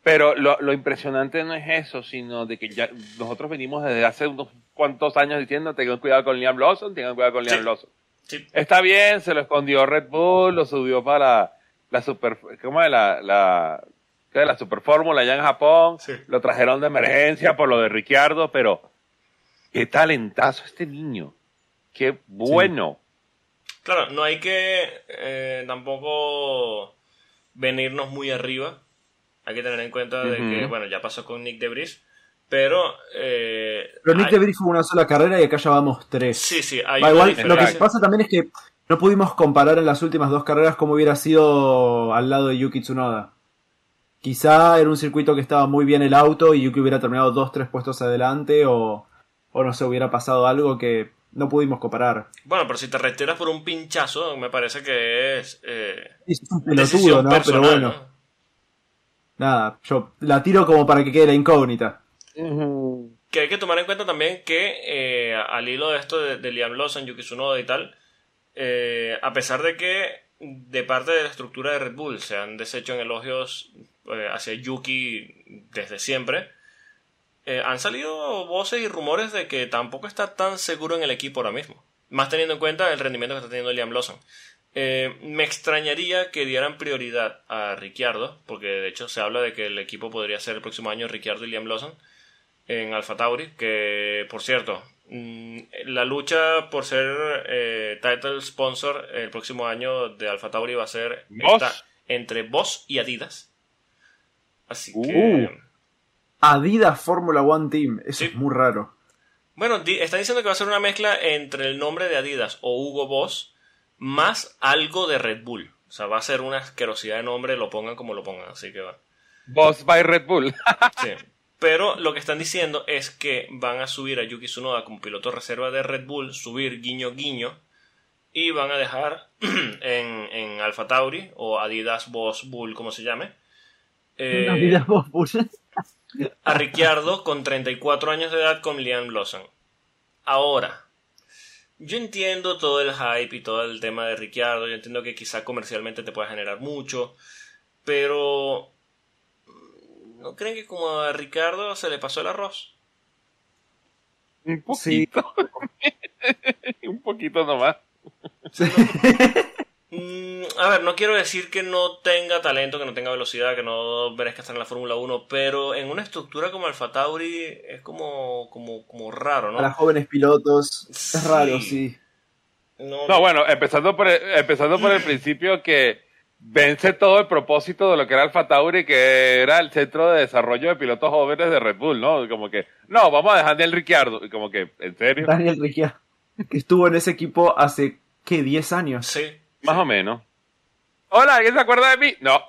Speaker 3: Pero lo, lo impresionante no es eso, sino de que ya nosotros venimos desde hace unos cuantos años diciendo tengan cuidado con Liam Lawson, tengan cuidado con Liam
Speaker 1: Sí.
Speaker 3: Lawson.
Speaker 1: Sí,
Speaker 3: Está bien, se lo escondió Red Bull, lo subió para la super, ¿cómo es? La, la, ¿qué? la super fórmula allá en Japón,
Speaker 1: Sí.
Speaker 3: lo trajeron de emergencia por lo de Ricciardo, pero qué talentazo este niño, qué bueno.
Speaker 1: Claro, no hay que eh, tampoco venirnos muy arriba. Hay que tener en cuenta de que, bueno, ya pasó con Nick Debris, pero... eh,
Speaker 2: Pero Nick
Speaker 1: hay-
Speaker 2: DeVries fue una sola carrera y acá ya vamos tres.
Speaker 1: Sí, sí, hay
Speaker 2: Va, igual, lo que pasa también es que no pudimos comparar en las últimas dos carreras cómo hubiera sido al lado de Yuki Tsunoda. Quizá era un circuito que estaba muy bien el auto y Yuki hubiera terminado dos, tres puestos adelante o, o no sé, hubiera pasado algo que no pudimos comparar.
Speaker 1: Bueno, pero si te retiras por un pinchazo, me parece que es... eh,
Speaker 2: Es un
Speaker 1: decisión
Speaker 2: pelotudo, ¿no? Pero bueno,
Speaker 1: ¿no?
Speaker 2: nada, yo la tiro como para que quede la incógnita.
Speaker 1: Que hay que tomar en cuenta también que eh, al hilo de esto de, de Liam Lawson, Yuki Tsunoda y tal, eh, a pesar de que de parte de la estructura de Red Bull se han deshecho en elogios eh, hacia Yuki desde siempre, eh, han salido voces y rumores de que tampoco está tan seguro en el equipo ahora mismo. Más teniendo en cuenta el rendimiento que está teniendo Liam Lawson. Eh, me extrañaría que dieran prioridad a Ricciardo, porque de hecho se habla de que el equipo podría ser el próximo año Ricciardo y Liam Lawson en Alfa Tauri, que por cierto, mm, la lucha por ser eh, title sponsor el próximo año de Alfa Tauri va a ser esta- entre Boss y Adidas. Así
Speaker 3: Uh.
Speaker 1: que
Speaker 2: Adidas Fórmula One Team, eso
Speaker 1: Sí.
Speaker 2: es muy raro.
Speaker 1: Bueno, di- está diciendo que va a ser una mezcla entre el nombre de Adidas o Hugo Boss más algo de Red Bull. O sea, va a ser una asquerosidad de nombre, lo pongan como lo pongan, así que va.
Speaker 3: Boss by Red Bull.
Speaker 1: Sí. Pero lo que están diciendo es que van a subir a Yuki Tsunoda como piloto reserva de Red Bull, subir guiño guiño, y van a dejar en, en Alfa Tauri o Adidas Boss Bull, como se llame, eh,
Speaker 2: vida vos, Bush.
Speaker 1: A Ricciardo con 34 años de edad con Liam Lawson. Ahora, yo entiendo todo el hype y todo el tema de Ricciardo, yo entiendo que quizá comercialmente te pueda generar mucho, pero ¿no creen que como a Ricardo se le pasó el arroz?
Speaker 3: Un
Speaker 2: Sí.
Speaker 3: poquito. Un poquito nomás.
Speaker 1: Mm, a ver, no quiero decir que no tenga talento, que no tenga velocidad, que no merezca estar en la Fórmula 1, pero en una estructura como Alfa Tauri es como, como, como raro, ¿no?
Speaker 2: Para jóvenes pilotos. Es raro, sí.
Speaker 1: No,
Speaker 3: No, bueno, empezando por el, empezando por el principio que vence todo el propósito de lo que era Alfa Tauri, que era el centro de desarrollo de pilotos jóvenes de Red Bull, ¿no? Como que, no, vamos a dejar del Ricciardo. Y como que, ¿en serio?
Speaker 2: Daniel Ricciardo, que estuvo en ese equipo hace, ¿qué? 10 años.
Speaker 1: Sí,
Speaker 3: Más o menos. Hola, ¿alguien se acuerda de mí? No.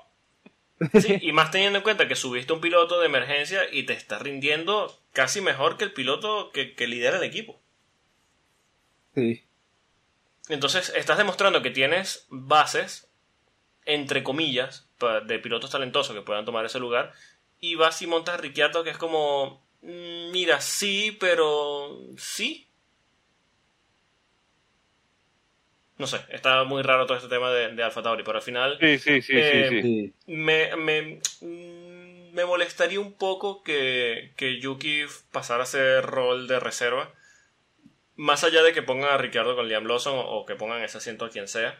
Speaker 1: Sí, y más teniendo en cuenta que subiste un piloto de emergencia y te está rindiendo casi mejor que el piloto que, que lidera el equipo.
Speaker 2: Sí.
Speaker 1: Entonces, estás demostrando que tienes bases, entre comillas, de pilotos talentosos que puedan tomar ese lugar, y vas y montas a Ricciardo, que es como, mm, mira, sí, pero sí. No sé, está muy raro todo este tema de, de Alfa Tauri, pero al final
Speaker 3: Sí, sí, sí,
Speaker 1: Eh,
Speaker 3: sí, sí.
Speaker 2: Sí.
Speaker 1: me, me, mm, me molestaría un poco que, que Yuki pasara a ser rol de reserva. Más allá de que pongan a Ricardo con Liam Lawson o, o que pongan ese asiento a quien sea.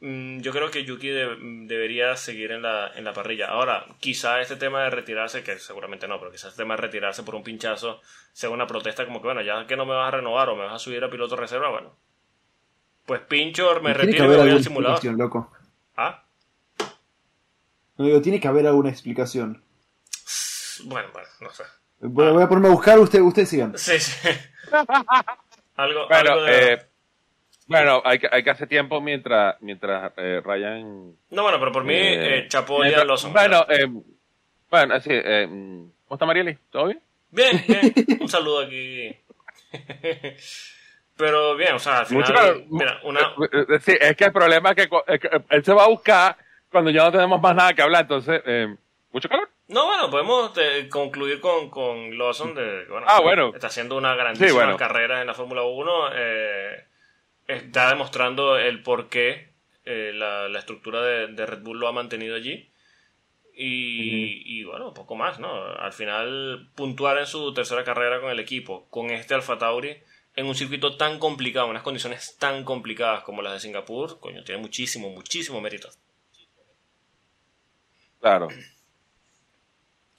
Speaker 1: Mm, Yo creo que Yuki de- debería seguir en la, en la parrilla. Ahora, quizá este tema de retirarse, que seguramente no, pero quizá este tema de retirarse por un pinchazo sea una protesta como que, bueno, ya que no me vas a renovar o me vas a subir a piloto reserva, bueno. Pues pincho, me retiro y voy al simulador.
Speaker 2: loco.
Speaker 1: Ah,
Speaker 2: No digo, tiene que haber alguna explicación.
Speaker 1: bueno, bueno, no sé.
Speaker 2: Voy, voy a ponerme a buscar, usted, ustedes sigan.
Speaker 1: Sí, sí. algo,
Speaker 3: Bueno,
Speaker 1: algo de-
Speaker 3: eh, bueno, hay que, hay que hacer tiempo mientras, mientras eh, Ryan...
Speaker 1: No, bueno, pero por mí,
Speaker 3: eh,
Speaker 1: eh, chapó ya
Speaker 3: mientras-
Speaker 1: Lawson.
Speaker 3: Bueno, eh, bueno, sí, eh, ¿cómo está Marieli? ¿Todo bien?
Speaker 1: Bien, bien. Un saludo aquí. Pero bien, o sea, al final,
Speaker 3: Mucho-
Speaker 1: mira, una,
Speaker 3: Eh, eh, Sí, es que el problema es que, es que él se va a buscar cuando ya no tenemos más nada que hablar, entonces, eh, mucho calor.
Speaker 1: No, bueno, podemos eh, concluir con, con Lawson de bueno,
Speaker 3: Ah, bueno.
Speaker 1: está haciendo una grandísima
Speaker 3: Sí, bueno.
Speaker 1: carrera en la Fórmula 1. eh, está demostrando el por qué eh, la, la estructura de, de Red Bull lo ha mantenido allí. Y, y, bueno, poco más, ¿no? Al final, puntuar en su tercera carrera con el equipo, con este Alfa Tauri, en un circuito tan complicado, en unas condiciones tan complicadas como las de Singapur, coño, tiene muchísimo, muchísimo mérito.
Speaker 3: Claro.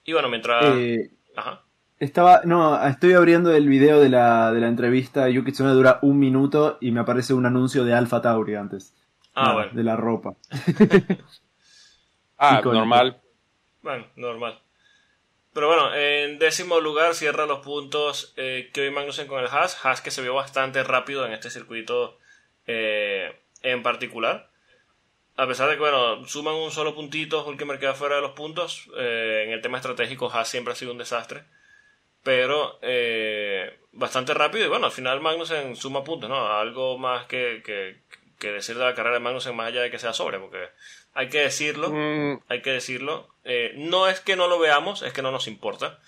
Speaker 1: Y bueno, mientras...
Speaker 2: Eh,
Speaker 1: Ajá.
Speaker 2: estaba, no, estoy abriendo el video de la, de la entrevista. Yuki Tsunoda dura un minuto y me aparece un anuncio de Alpha Tauri antes.
Speaker 1: Ah, bueno.
Speaker 2: De la ropa.
Speaker 3: Ah, normal.
Speaker 1: Bueno, normal. Pero bueno, en décimo lugar cierra los puntos eh, Kevin Magnussen con el Haas. Haas que se vio bastante rápido en este circuito eh, en particular. A pesar de que, bueno, suman un solo puntito, Hulkenberg queda fuera de los puntos. eh, en el tema estratégico, Haas siempre ha sido un desastre. Pero eh, bastante rápido y bueno, al final Magnussen suma puntos, ¿no? Algo más que, que, que decir de la carrera de Magnussen más allá de que sea sobre, porque hay que decirlo
Speaker 3: Mm,
Speaker 1: hay que decirlo. Eh, no es que no lo veamos, es que no nos importa.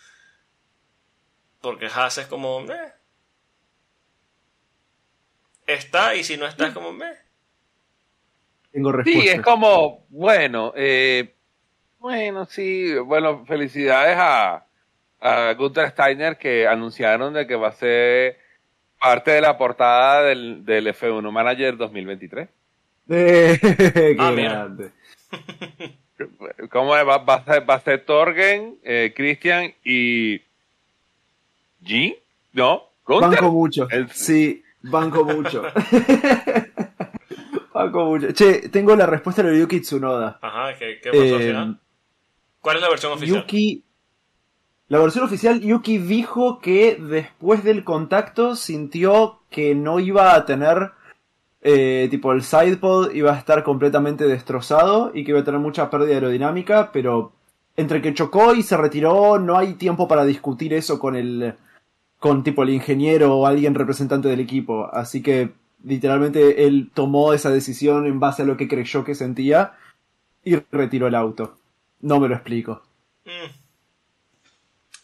Speaker 1: Porque Haas es como... "Meh". Está y si no está es como... "Meh".
Speaker 2: Tengo respuesta.
Speaker 3: sí, es como, bueno, eh, bueno, sí, bueno, felicidades a, a Gunther Steiner que anunciaron de que va a ser parte de la portada del, del F1 Manager 2023.
Speaker 2: Qué
Speaker 1: Ah,
Speaker 2: grande.
Speaker 3: ¿Cómo es? va, va a ser, va a ser Torgen, eh, Christian y G, ¿no? Gunther.
Speaker 2: Banco mucho.
Speaker 3: El-
Speaker 2: Sí, banco mucho. banco mucho. Che, tengo la respuesta de Yuki Tsunoda.
Speaker 1: Ajá, ¿qué, qué pasó al
Speaker 2: Eh,
Speaker 1: final? ¿Cuál es la versión oficial?
Speaker 2: Yuki. La versión oficial, Yuki dijo que después del contacto sintió que no iba a tener, eh, tipo el sidepod iba a estar completamente destrozado y que iba a tener mucha pérdida aerodinámica, pero entre que chocó y se retiró no hay tiempo para discutir eso con el, con tipo el ingeniero o alguien representante del equipo, así que literalmente él tomó esa decisión en base a lo que creyó que sentía y retiró el auto. No me lo explico.
Speaker 1: Mm.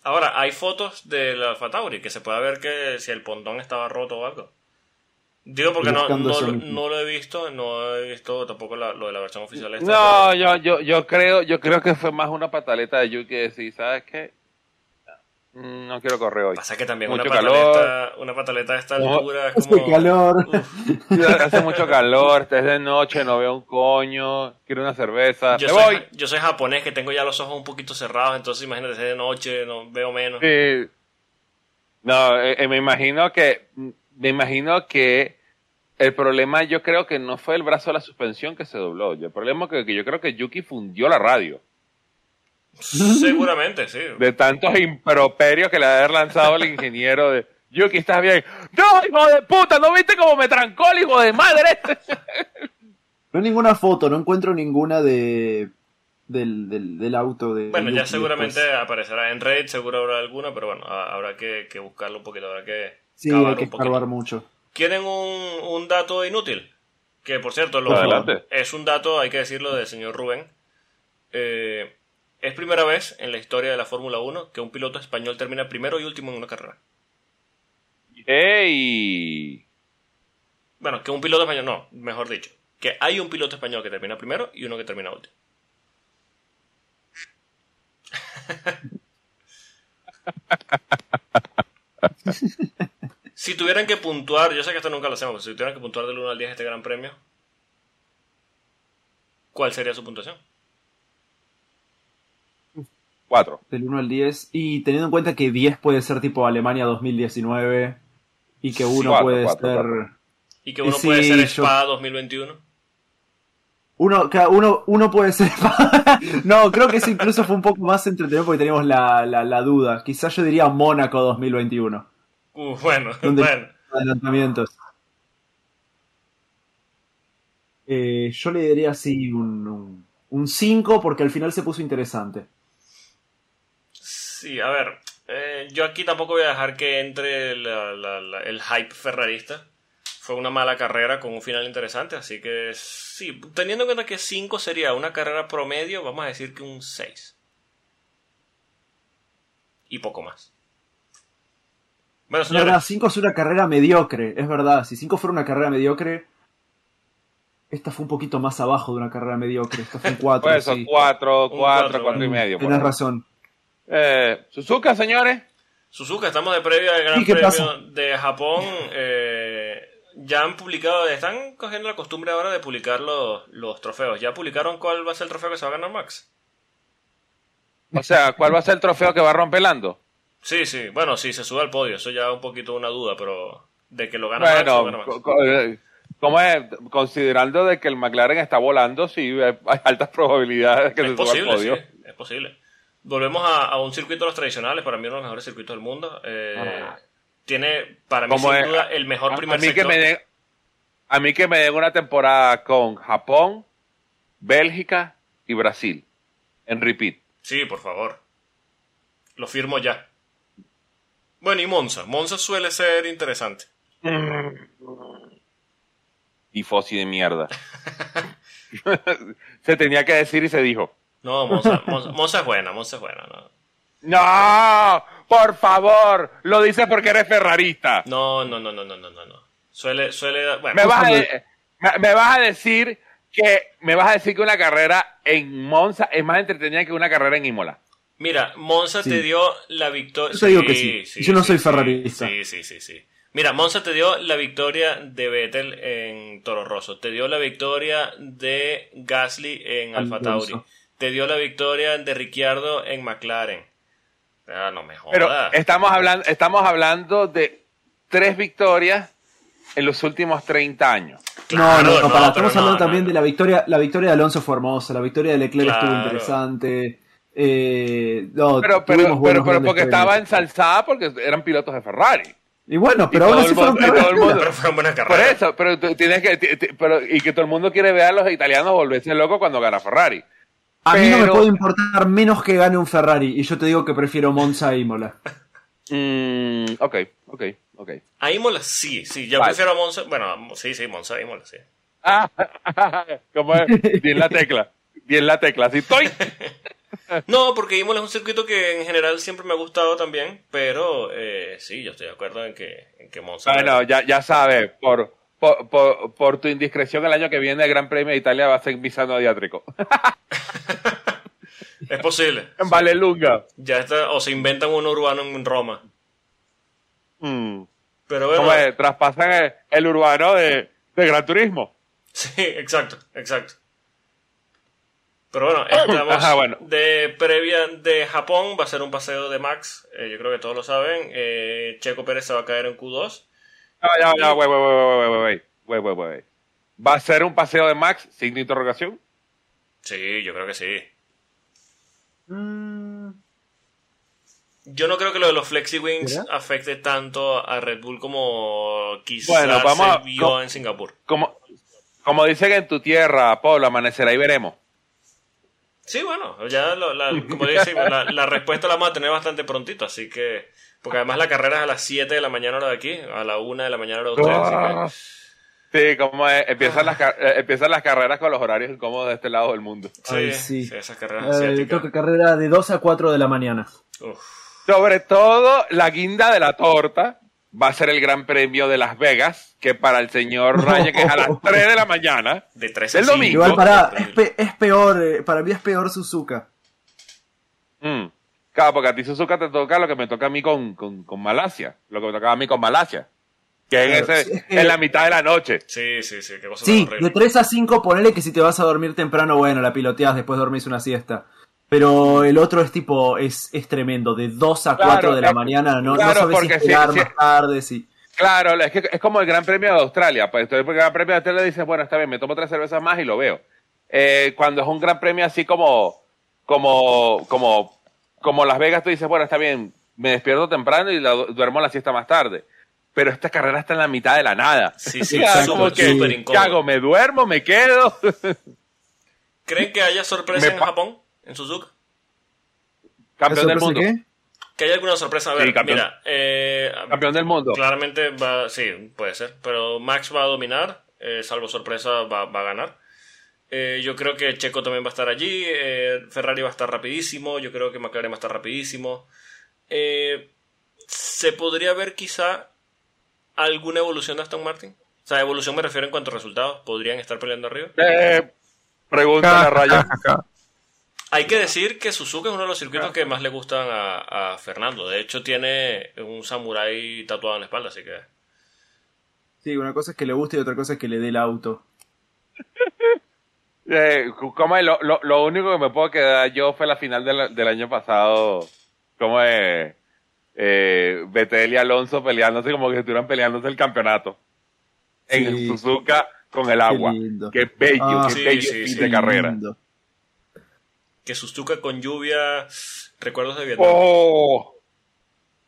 Speaker 1: Ahora, hay fotos del Alfa Tauri que se puede ver que si el pontón estaba roto o algo. Digo porque no, no, no lo he visto, no he visto tampoco la- lo de la versión oficial. esta,
Speaker 3: No,
Speaker 1: pero-
Speaker 3: yo, yo, yo creo, yo creo que fue más una pataleta de Yuki decir, ¿sabes qué? Mm, No quiero correr hoy.
Speaker 1: Pasa que también
Speaker 3: Mucho
Speaker 1: una
Speaker 3: calor.
Speaker 1: pataleta, una pataleta a esta
Speaker 3: No,
Speaker 1: altura es
Speaker 2: Hace
Speaker 1: como...
Speaker 2: calor.
Speaker 3: Hace mucho calor, es de noche, no veo un coño, quiero una cerveza.
Speaker 1: Yo
Speaker 3: ¡Me
Speaker 1: soy,
Speaker 3: voy!
Speaker 1: yo soy japonés que tengo ya los ojos un poquito cerrados, entonces imagínate, es de noche, no veo menos.
Speaker 3: Sí. No, eh, eh, me imagino que, me imagino que el problema yo creo que no fue el brazo de la suspensión que se dobló. El problema que, que yo creo que Yuki fundió la radio.
Speaker 1: Seguramente, sí.
Speaker 3: De tantos improperios que le ha haber lanzado el ingeniero de Yuki, ¿estás bien? ¡No, hijo de puta! ¿No viste cómo me trancó el hijo de madre?
Speaker 2: No hay ninguna foto, no encuentro ninguna de del, del, del auto de
Speaker 1: Bueno, ya
Speaker 2: Yuki
Speaker 1: seguramente
Speaker 2: después.
Speaker 1: aparecerá en Reddit, seguro habrá alguna, pero bueno, ha- habrá que, que buscarlo un poquito, habrá que
Speaker 2: Sí,
Speaker 1: cavar
Speaker 2: hay que
Speaker 1: un poquito.
Speaker 2: escarbar mucho.
Speaker 1: ¿Quieren un, un dato inútil? Que por cierto, lo-
Speaker 3: Adelante.
Speaker 1: es un dato, hay que decirlo, del señor Rubén. Eh, es primera vez en la historia de la Fórmula 1 que un piloto español termina primero y último en una carrera.
Speaker 3: ¡Ey!
Speaker 1: Bueno, que un piloto español, no, mejor dicho, que hay un piloto español que termina primero y uno que termina último. si tuvieran que puntuar, yo sé que esto nunca lo hacemos, pero si tuvieran que puntuar del 1 al 10 este gran premio, ¿cuál sería su puntuación?
Speaker 3: Cuatro.
Speaker 2: Del 1 al 10. Y teniendo en cuenta que 10 puede ser tipo Alemania 2019 y que
Speaker 1: Sí,
Speaker 2: 1
Speaker 3: cuatro,
Speaker 2: puede
Speaker 3: cuatro,
Speaker 2: ser...
Speaker 3: cuatro.
Speaker 1: Y que uno
Speaker 2: Sí,
Speaker 1: puede ser
Speaker 2: yo-
Speaker 1: Spa 2021.
Speaker 2: Uno, uno, uno puede ser... no, creo que ese incluso fue un poco más entretenido porque teníamos la, la, la duda. Quizás yo diría Mónaco 2021.
Speaker 1: Uh, bueno,
Speaker 2: Donde-
Speaker 1: bueno.
Speaker 2: Adelantamientos. Eh, yo le diría así un, un, un 5 porque al final se puso interesante.
Speaker 1: Sí, a ver, eh, yo aquí tampoco voy a dejar que entre la- el hype ferrarista. Fue una mala carrera con un final interesante, así que sí, teniendo en cuenta que 5 sería una carrera promedio, vamos a decir que un 6. Y poco más. Bueno,
Speaker 2: Es verdad,
Speaker 1: señores,
Speaker 2: 5 es una carrera mediocre, es verdad. Si 5 fuera una carrera mediocre, esta fue un poquito más abajo de una carrera mediocre. Esta fue un 4.
Speaker 3: Pues eso,
Speaker 2: sí.
Speaker 3: cuatro,
Speaker 1: Un
Speaker 3: cuatro,
Speaker 1: cuatro,
Speaker 3: cuatro y
Speaker 1: bueno.
Speaker 3: medio. por
Speaker 2: Tienes
Speaker 3: ahí.
Speaker 2: razón.
Speaker 3: Eh, Suzuka, señores.
Speaker 1: Suzuka, estamos de previa al Gran
Speaker 2: ¿Y qué
Speaker 1: Premio
Speaker 2: pasa?
Speaker 1: de Japón. eh, ya han publicado, están cogiendo la costumbre ahora de publicar los, los trofeos. ¿Ya publicaron cuál va a ser el trofeo que se va a ganar Max?
Speaker 3: O sea, ¿cuál va a ser el trofeo que va romperlando?
Speaker 1: Sí, sí, bueno, sí, se sube al podio, eso ya es un poquito una duda, pero de que lo gana Max, lo gana
Speaker 3: Bueno,
Speaker 1: Max.
Speaker 3: co- co- eh, ¿cómo es? Considerando de que el McLaren está volando, sí, hay altas probabilidades de que
Speaker 1: Es
Speaker 3: se suba al
Speaker 1: posible,
Speaker 3: podio.
Speaker 1: sí, es posible. Volvemos a, a un circuito de los tradicionales, para mí uno de los mejores circuitos del mundo. Eh,
Speaker 3: Ah.
Speaker 1: Tiene, para mí,
Speaker 3: Como
Speaker 1: sin
Speaker 3: es-
Speaker 1: duda, el mejor
Speaker 3: A-
Speaker 1: primer
Speaker 3: a mí que
Speaker 1: sector.
Speaker 3: me den a mí que me den una temporada con Japón, Bélgica y Brasil en repeat.
Speaker 1: Sí, por favor. Lo firmo ya. Bueno, y Monza. Monza suele ser interesante.
Speaker 3: Y Fossi de mierda. se tenía que decir y se dijo.
Speaker 1: No, Monza, Monza, Monza es buena, Monza es buena. No,
Speaker 3: No, por favor, lo dices porque eres ferrarista.
Speaker 1: no, no, no, no, no, no. no, no. Suele, suele... Bueno,
Speaker 3: Me vas, a, me- me vas a decir que me vas a decir que una carrera en Monza es más entretenida que una carrera en Imola.
Speaker 1: Mira, Monza
Speaker 2: Sí.
Speaker 1: te dio la victoria...
Speaker 2: Yo te digo que sí. Yo no soy ferrarista.
Speaker 1: Sí, sí, sí, sí. Mira, Monza te dio la victoria de Vettel en Toro Rosso. Te dio la victoria de Gasly en Alfa. Tauri. Te dio la victoria de Ricciardo en McLaren. Ah, no me
Speaker 3: Pero
Speaker 1: jodas.
Speaker 3: estamos hablando, estamos hablando de tres victorias en los últimos 30 años.
Speaker 1: Claro,
Speaker 2: no, no, no,
Speaker 1: no,
Speaker 2: para,
Speaker 1: pero
Speaker 2: estamos
Speaker 1: no,
Speaker 2: hablando
Speaker 1: no,
Speaker 2: también
Speaker 1: no.
Speaker 2: de la victoria. La victoria de Alonso fue hermosa, la victoria de Leclerc estuvo
Speaker 1: Claro.
Speaker 2: interesante. Eh, no,
Speaker 3: Pero, pero, pero, pero porque
Speaker 2: premios.
Speaker 3: estaba ensalzada porque eran pilotos de Ferrari.
Speaker 2: Y bueno, pero
Speaker 3: y
Speaker 2: aún
Speaker 3: todo
Speaker 2: así
Speaker 3: el
Speaker 2: fueron.
Speaker 1: Pero fueron buenas
Speaker 3: Por eso, pero tú tienes que, pero, y que todo el mundo quiere ver a los italianos volverse locos cuando gana Ferrari.
Speaker 2: A mí no me puede importar menos que gane un Ferrari. Y yo te digo que prefiero Monza a Imola.
Speaker 3: Mm, ok, ok, ok.
Speaker 1: A Imola sí, sí. Yo
Speaker 3: Vale.
Speaker 1: prefiero a Monza. Bueno, a- sí, sí, Monza, Imola, sí.
Speaker 3: Ah, ¿cómo es? Bien la tecla. Bien la tecla. Así estoy.
Speaker 1: No, porque Imola es un circuito que en general siempre me ha gustado también, pero eh, sí, yo estoy de acuerdo en que, en que Monza...
Speaker 3: Bueno, ya, ya sabes, por, por, por, por tu indiscreción el año que viene el Gran Premio de Italia va a ser visano diátrico.
Speaker 1: Es posible.
Speaker 3: En Valelunga.
Speaker 1: Ya está, o se inventan un urbano en Roma.
Speaker 3: Mm.
Speaker 1: Pero bueno,
Speaker 3: ¿Cómo es? Traspasan el, el urbano de, de Gran Turismo.
Speaker 1: sí, exacto, exacto. Pero bueno, estamos
Speaker 3: Ajá, bueno.
Speaker 1: de previa de Japón, va a ser un paseo de Max, eh, yo creo que todos lo saben. Eh, Checo Pérez se va a caer en Q2.
Speaker 3: ¿Va a ser un paseo de Max sin interrogación?
Speaker 1: Sí, yo creo que sí.
Speaker 2: Mm.
Speaker 1: Yo no creo que lo de los Flexi Wings afecte tanto a Red Bull como quizás
Speaker 3: bueno, vamos
Speaker 1: vio en Singapur.
Speaker 3: Como, como dicen en tu tierra, Pablo, amanecerá y veremos.
Speaker 1: Sí, bueno, ya lo- la, como decimos, la, la respuesta la vamos a tener bastante prontito, así que... Porque además la carrera es a las 7 de la mañana hora de aquí, a la 1 de la mañana hora de ustedes, así
Speaker 3: Sí, como es, empiezan, las, car- eh, empiezan las carreras con los horarios incómodos de este lado del mundo.
Speaker 1: que...
Speaker 2: Ay,
Speaker 1: sí,
Speaker 2: sí.
Speaker 1: sí, esas carreras
Speaker 2: eh,
Speaker 1: asiáticas.
Speaker 2: toca carrera de 2 a 4 de la mañana.
Speaker 1: Uf.
Speaker 3: Sobre todo, la guinda de la torta va a ser el Gran Premio de Las Vegas, que para el señor Raya, que es a las 3 de la mañana.
Speaker 1: De 3 a
Speaker 3: Del
Speaker 1: 5.
Speaker 3: domingo.
Speaker 2: Igual para, es,
Speaker 1: Increíble.
Speaker 2: pe- es peor, eh, para mí es peor Suzuka.
Speaker 3: Mm. Claro, porque a ti Suzuka te toca lo que me toca a mí con, con, con Malasia, lo que me tocaba a mí con Malasia, que es, en,
Speaker 2: Claro,
Speaker 3: ese-
Speaker 2: sí, es que-
Speaker 3: en la mitad de la noche.
Speaker 1: Sí, sí, sí, qué cosa
Speaker 2: Sí, de 3 a 5 ponele que si te vas a dormir temprano, bueno, la piloteas, después dormís una siesta. Pero el otro es tipo, es, es tremendo, de 2 a 4
Speaker 3: Claro,
Speaker 2: de la
Speaker 3: es-
Speaker 2: mañana, no, no
Speaker 3: claro,
Speaker 2: sabes si
Speaker 3: porque si-
Speaker 2: esperar
Speaker 3: si-
Speaker 2: más tarde, sí.
Speaker 3: Claro, es que es como el Gran Premio de Australia. Pues el Gran Premio de Australia dices, bueno, está bien, me tomo tres cervezas más y lo veo. Eh, cuando es un Gran Premio así como, como, como, como Las Vegas, tú dices, bueno, está bien, me despierto temprano y la- duermo la siesta más tarde. Pero esta carrera está en la mitad de la nada.
Speaker 1: Sí, sí,
Speaker 3: Ya,
Speaker 2: exacto,
Speaker 3: como que,
Speaker 1: súper
Speaker 3: ¿qué
Speaker 1: incómodo.
Speaker 3: hago? ¿Me duermo? ¿Me quedo?
Speaker 1: ¿Creen que haya sorpresa
Speaker 3: Me
Speaker 1: en Japón, en Suzuka?
Speaker 3: Campeón del
Speaker 2: ¿Sorpresa
Speaker 3: mundo.
Speaker 2: qué?
Speaker 1: Que haya alguna sorpresa. A ver,
Speaker 3: Sí, campeón.
Speaker 1: mira, eh,
Speaker 3: Campeón del mundo.
Speaker 1: Claramente va, sí, puede ser. Pero Max va a dominar, eh, salvo sorpresa, va, va a ganar. Eh, yo creo que Checo también va a estar allí. eh, Ferrari va a estar rapidísimo. Yo creo que McLaren va a estar rapidísimo. Eh, ¿Se podría ver quizá alguna evolución de Aston Martin? O sea, evolución me refiero en cuanto a resultados. ¿Podrían estar peleando arriba?
Speaker 3: Eh, pregunta a Raya.
Speaker 1: Hay que decir que Suzuka es uno de los circuitos que más le gustan a, a Fernando. De hecho, tiene un samurái tatuado en la espalda, así que...
Speaker 2: Sí, una cosa es que le guste y otra cosa es que le dé el auto.
Speaker 3: Eh, ¿cómo es? Lo, lo, lo único que me puedo quedar yo fue la final del, del año pasado. ¿Cómo es? Eh, Betel y Alonso peleándose como que estuvieran peleándose el campeonato. En
Speaker 2: Sí.
Speaker 3: Suzuka con el agua.
Speaker 2: lindo.
Speaker 3: Qué bello,
Speaker 2: Ah,
Speaker 3: qué
Speaker 1: sí,
Speaker 3: bello
Speaker 1: sí,
Speaker 3: fin
Speaker 1: sí.
Speaker 3: de carrera.
Speaker 2: Lindo.
Speaker 1: Que Suzuka con lluvia... Recuerdos de Vietnam.
Speaker 3: Oh.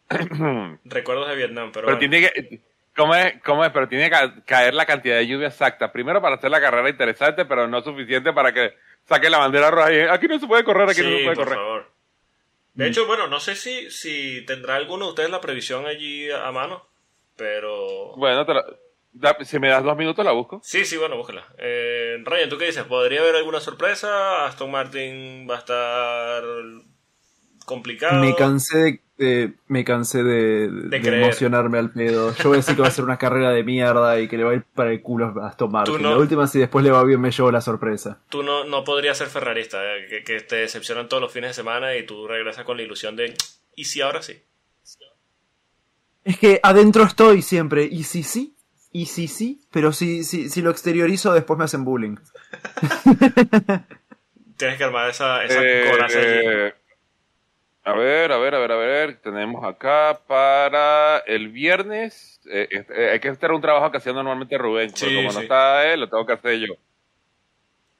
Speaker 1: Recuerdos de Vietnam, pero,
Speaker 3: Pero
Speaker 1: bueno.
Speaker 3: tiene que. ¿Cómo es? ¿Cómo es? Pero tiene que ca- caer la cantidad de lluvia exacta. Primero para hacer la carrera interesante, pero no suficiente para que saque la bandera roja y aquí no se puede correr, aquí no se puede
Speaker 1: por
Speaker 3: correr.
Speaker 1: favor. De hecho, bueno, no sé si, si tendrá alguno de ustedes la previsión allí a mano, pero...
Speaker 3: Bueno, te da- si me das dos minutos la busco.
Speaker 1: Sí, sí, bueno, búscala. Eh, Ryan, ¿tú qué dices? ¿Podría haber alguna sorpresa? ¿Aston Martin va a estar complicado?
Speaker 2: Me cansé de, de- me cansé de, emocionarme al pedo. Yo voy a decir que va a ser una carrera de mierda y que le va a ir para el culo a Aston Martin.
Speaker 1: no-
Speaker 2: La última, si después le va bien, me llevo la sorpresa.
Speaker 1: Tú no, no podrías ser ferrarista, eh, que, que te decepcionan todos los fines de semana y tú regresas con la ilusión de... ¿Y si ahora sí?
Speaker 2: Es que adentro estoy siempre. Y si sí, y si sí, pero si, si, si lo exteriorizo, después me hacen bullying.
Speaker 1: Tienes que armar esa, esa
Speaker 3: Eh,
Speaker 1: coraza allí.
Speaker 3: eh, a ver, a ver, a ver, a ver. Tenemos acá para el viernes. eh, eh, hay que hacer un trabajo que hacía normalmente Rubén. pero
Speaker 1: Sí,
Speaker 3: como no
Speaker 1: sí.
Speaker 3: está él, lo tengo que hacer yo.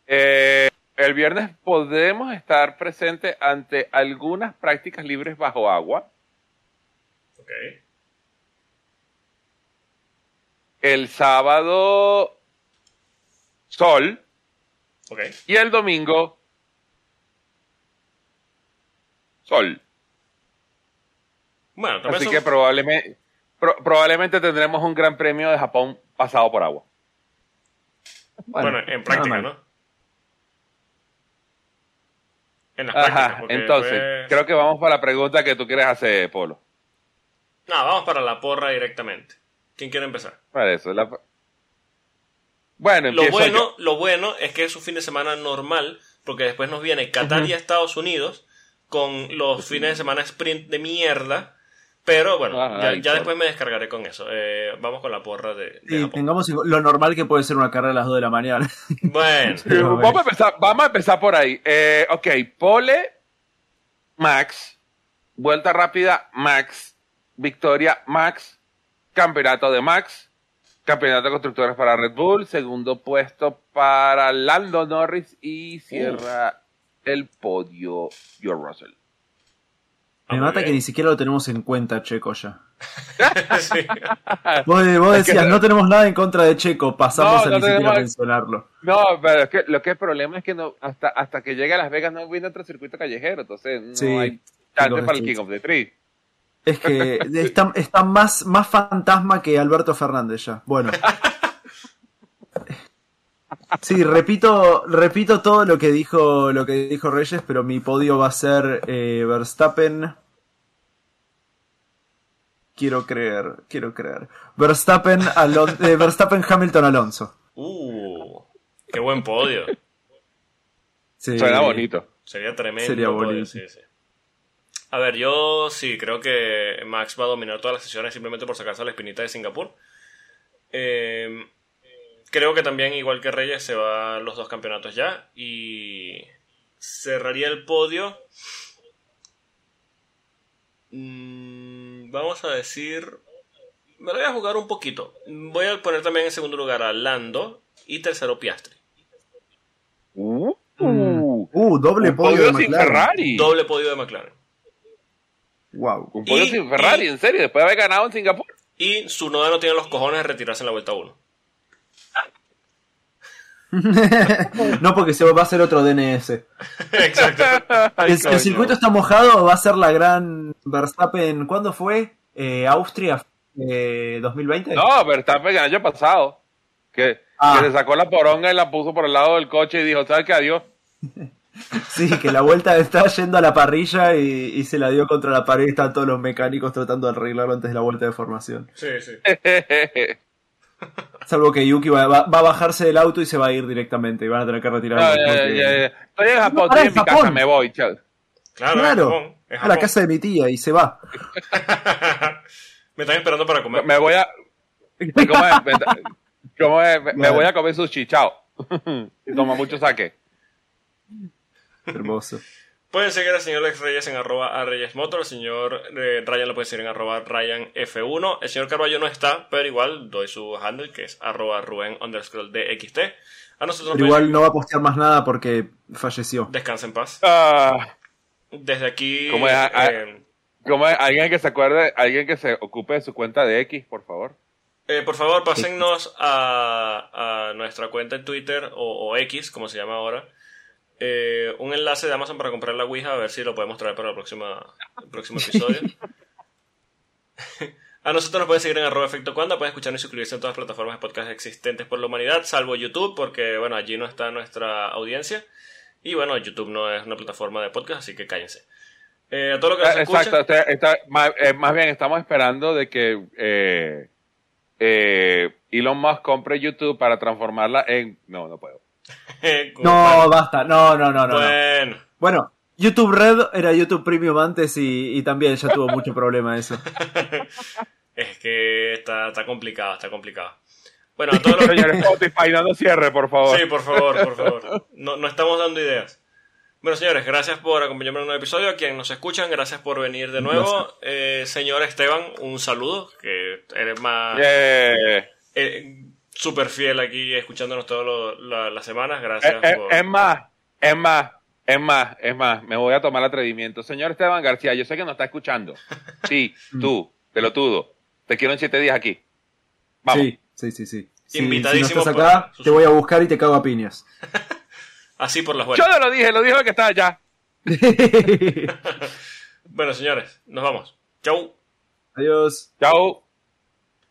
Speaker 3: Eh, el viernes podemos estar presentes ante algunas prácticas libres bajo agua.
Speaker 1: Ok.
Speaker 3: El sábado, sol. Y el domingo, sol.
Speaker 1: Bueno,
Speaker 3: Así que probablemente, pro- probablemente tendremos un gran premio de Japón pasado por agua.
Speaker 1: Bueno, en práctica. ¿no? En las.
Speaker 3: Ajá, entonces, creo que vamos para la pregunta que tú quieres hacer, Polo.
Speaker 1: No, vamos para la porra directamente. ¿Quién quiere empezar?
Speaker 3: Para eso. la- Bueno,
Speaker 1: Lo bueno,
Speaker 3: yo.
Speaker 1: lo bueno es que es un fin de semana normal, porque después nos viene Qatar y Estados Unidos con los fines de semana sprint de mierda. Pero bueno,
Speaker 3: Ah,
Speaker 1: ya,
Speaker 3: ay,
Speaker 1: ya
Speaker 3: por-
Speaker 1: después me descargaré con eso. Eh, vamos con la porra de, de
Speaker 2: Sí, tengamos lo normal que puede ser una carrera a las 2 de la mañana.
Speaker 1: Bueno,
Speaker 3: Sí, vamos, a empezar, vamos a empezar por ahí. Eh, ok, pole, Max. Vuelta rápida, Max. Victoria, Max. Campeonato de Max. Campeonato de constructores para Red Bull. Segundo puesto para Lando Norris. Y cierra el podio George Russell.
Speaker 2: Me mata que ni siquiera lo tenemos en cuenta, Checo, ya.
Speaker 1: Sí.
Speaker 2: Vos, vos
Speaker 3: Es que-
Speaker 2: decías, no tenemos nada en contra de Checo, pasamos
Speaker 3: No,
Speaker 2: a
Speaker 3: no
Speaker 2: ni siquiera mencionarlo.
Speaker 3: No, pero es que lo que el problema es que no, hasta, hasta que llegue a Las Vegas no viene otro circuito callejero. Entonces no
Speaker 2: Sí,
Speaker 3: hay chance para el. King of the Tree.
Speaker 2: Es que está, está más, más fantasma que Alberto Fernández ya. Bueno. Sí, repito, repito todo lo que dijo, lo que dijo Reyes, pero mi podio va a ser eh, Verstappen. Quiero creer, quiero creer. Verstappen, Alon- eh, Verstappen Hamilton Alonso.
Speaker 1: Uh, qué buen podio.
Speaker 2: Sí.
Speaker 3: Suena bonito.
Speaker 1: Sería tremendo.
Speaker 2: Sería
Speaker 1: podio,
Speaker 2: bonito.
Speaker 1: sí, sí. A ver, yo sí creo que Max va a dominar todas las sesiones simplemente por sacarse la espinita de Singapur. Eh, creo que también, igual que Reyes, se van los dos campeonatos ya. Y cerraría el podio. Mm, vamos a decir. Me lo voy a jugar un poquito. Voy a poner también en segundo lugar a Lando y tercero Piastri.
Speaker 3: Uh,
Speaker 2: Mm. Uh, doble podio,
Speaker 3: podio
Speaker 2: de
Speaker 3: sin
Speaker 2: McLaren.
Speaker 3: Ferrari.
Speaker 1: Doble podio de McLaren.
Speaker 2: Wow.
Speaker 3: Un podio
Speaker 1: Y-
Speaker 3: sin Ferrari,
Speaker 1: y-
Speaker 3: en serio, después de haber ganado en Singapur.
Speaker 1: Y su noda no tiene los cojones de retirarse en la vuelta 1.
Speaker 2: no, porque se va a hacer otro DNS.
Speaker 1: Exacto.
Speaker 3: Ay,
Speaker 2: El, circuito está mojado, va a ser la gran Verstappen. ¿Cuándo fue? Eh, Austria, eh, 2020.
Speaker 3: No, Verstappen el año pasado. Que,
Speaker 2: Ah.
Speaker 3: que le sacó la poronga y la puso por el lado del coche y dijo, ¿sabes qué? Adiós.
Speaker 2: Sí, que la vuelta está yendo a la parrilla y, y se la dio contra la pared. Están todos los mecánicos tratando de arreglarlo antes de la vuelta de formación.
Speaker 1: Sí, sí.
Speaker 2: Salvo que Yuki va, va- va a bajarse del auto y se va a ir directamente. Y van a tener que retirarlo.
Speaker 3: No, ya, ya, ya. Estoy en Japón,
Speaker 2: No,
Speaker 3: estoy en mi casa, me voy. chao.
Speaker 1: Claro, Japón.
Speaker 2: a la casa de mi tía y se va.
Speaker 1: Me están esperando para comer.
Speaker 3: Me voy a... ¿Cómo es? Me-. Me, voy a comer sushi, chao. y toma mucho saque.
Speaker 2: Hermoso.
Speaker 1: Pueden seguir al señor Lex Reyes en arroba a Reyes Motor. El señor eh, Ryan lo puede seguir en arroba Ryan F1. El señor Carballo no está, pero igual doy su handle que es arroba Rubén underscore DXT. A nosotros
Speaker 2: Pero igual
Speaker 1: pueden-
Speaker 2: no va a postear más nada porque falleció.
Speaker 1: Descansa en paz.
Speaker 3: Ah,
Speaker 1: Desde aquí.
Speaker 3: ¿Cómo es? Ah,
Speaker 1: eh,
Speaker 3: ¿Cómo es? Alguien que se acuerde, alguien que se ocupe de su cuenta de X, por favor.
Speaker 1: Eh, por favor, pásennos a, a nuestra cuenta en Twitter o, o X, como se llama ahora, eh, un enlace de Amazon para comprar la Ouija, a ver si lo podemos traer para el próximo, el próximo episodio. a nosotros nos pueden seguir en arroba efecto cuando, pueden escucharnos y suscribirse en todas las plataformas de podcast existentes por la humanidad, salvo YouTube, porque bueno, allí no está nuestra audiencia. Y bueno, YouTube no es una plataforma de podcast, así que cállense. Eh, a todo lo que nos
Speaker 3: Ah,
Speaker 1: escucha,
Speaker 3: Exacto, este- esta- más, eh, más bien estamos esperando de que eh, eh, Elon Musk compre YouTube para transformarla en... No, no puedo.
Speaker 2: No, basta. No, no, no, no. no.
Speaker 1: bueno.
Speaker 2: Bueno, YouTube Red era YouTube Premium antes y, y también ya tuvo mucho problema eso.
Speaker 1: Es que está, está complicado, está complicado. Bueno, a todos los
Speaker 3: Señor Spotify, no cierre, por favor.
Speaker 1: Sí, por favor, por favor. No, no estamos dando ideas. Bueno, señores, gracias por acompañarme en un nuevo episodio. A quienes nos escuchan, gracias por venir de nuevo. Eh, señor Esteban, un saludo, que eres más
Speaker 3: Yeah.
Speaker 1: eh, súper fiel aquí escuchándonos todas la- las semanas.
Speaker 3: Eh,
Speaker 1: Gracias
Speaker 3: eh,
Speaker 1: por...
Speaker 3: es más, Es más, es más, es más, me voy a tomar el atrevimiento. Señor Esteban García, yo sé que no está escuchando. Sí, tú, pelotudo. Te quiero en siete días aquí. Vamos.
Speaker 2: Sí, sí, sí, sí. Si-
Speaker 1: Invitadísimo
Speaker 2: Si no estás
Speaker 1: por-
Speaker 2: acá, te voy a buscar y te cago a piñas.
Speaker 1: Así por las
Speaker 3: Yo
Speaker 1: buenas.
Speaker 3: no lo dije, lo dijo el que está allá.
Speaker 1: Bueno, señores, nos vamos. Chau.
Speaker 2: Adiós.
Speaker 3: Chao.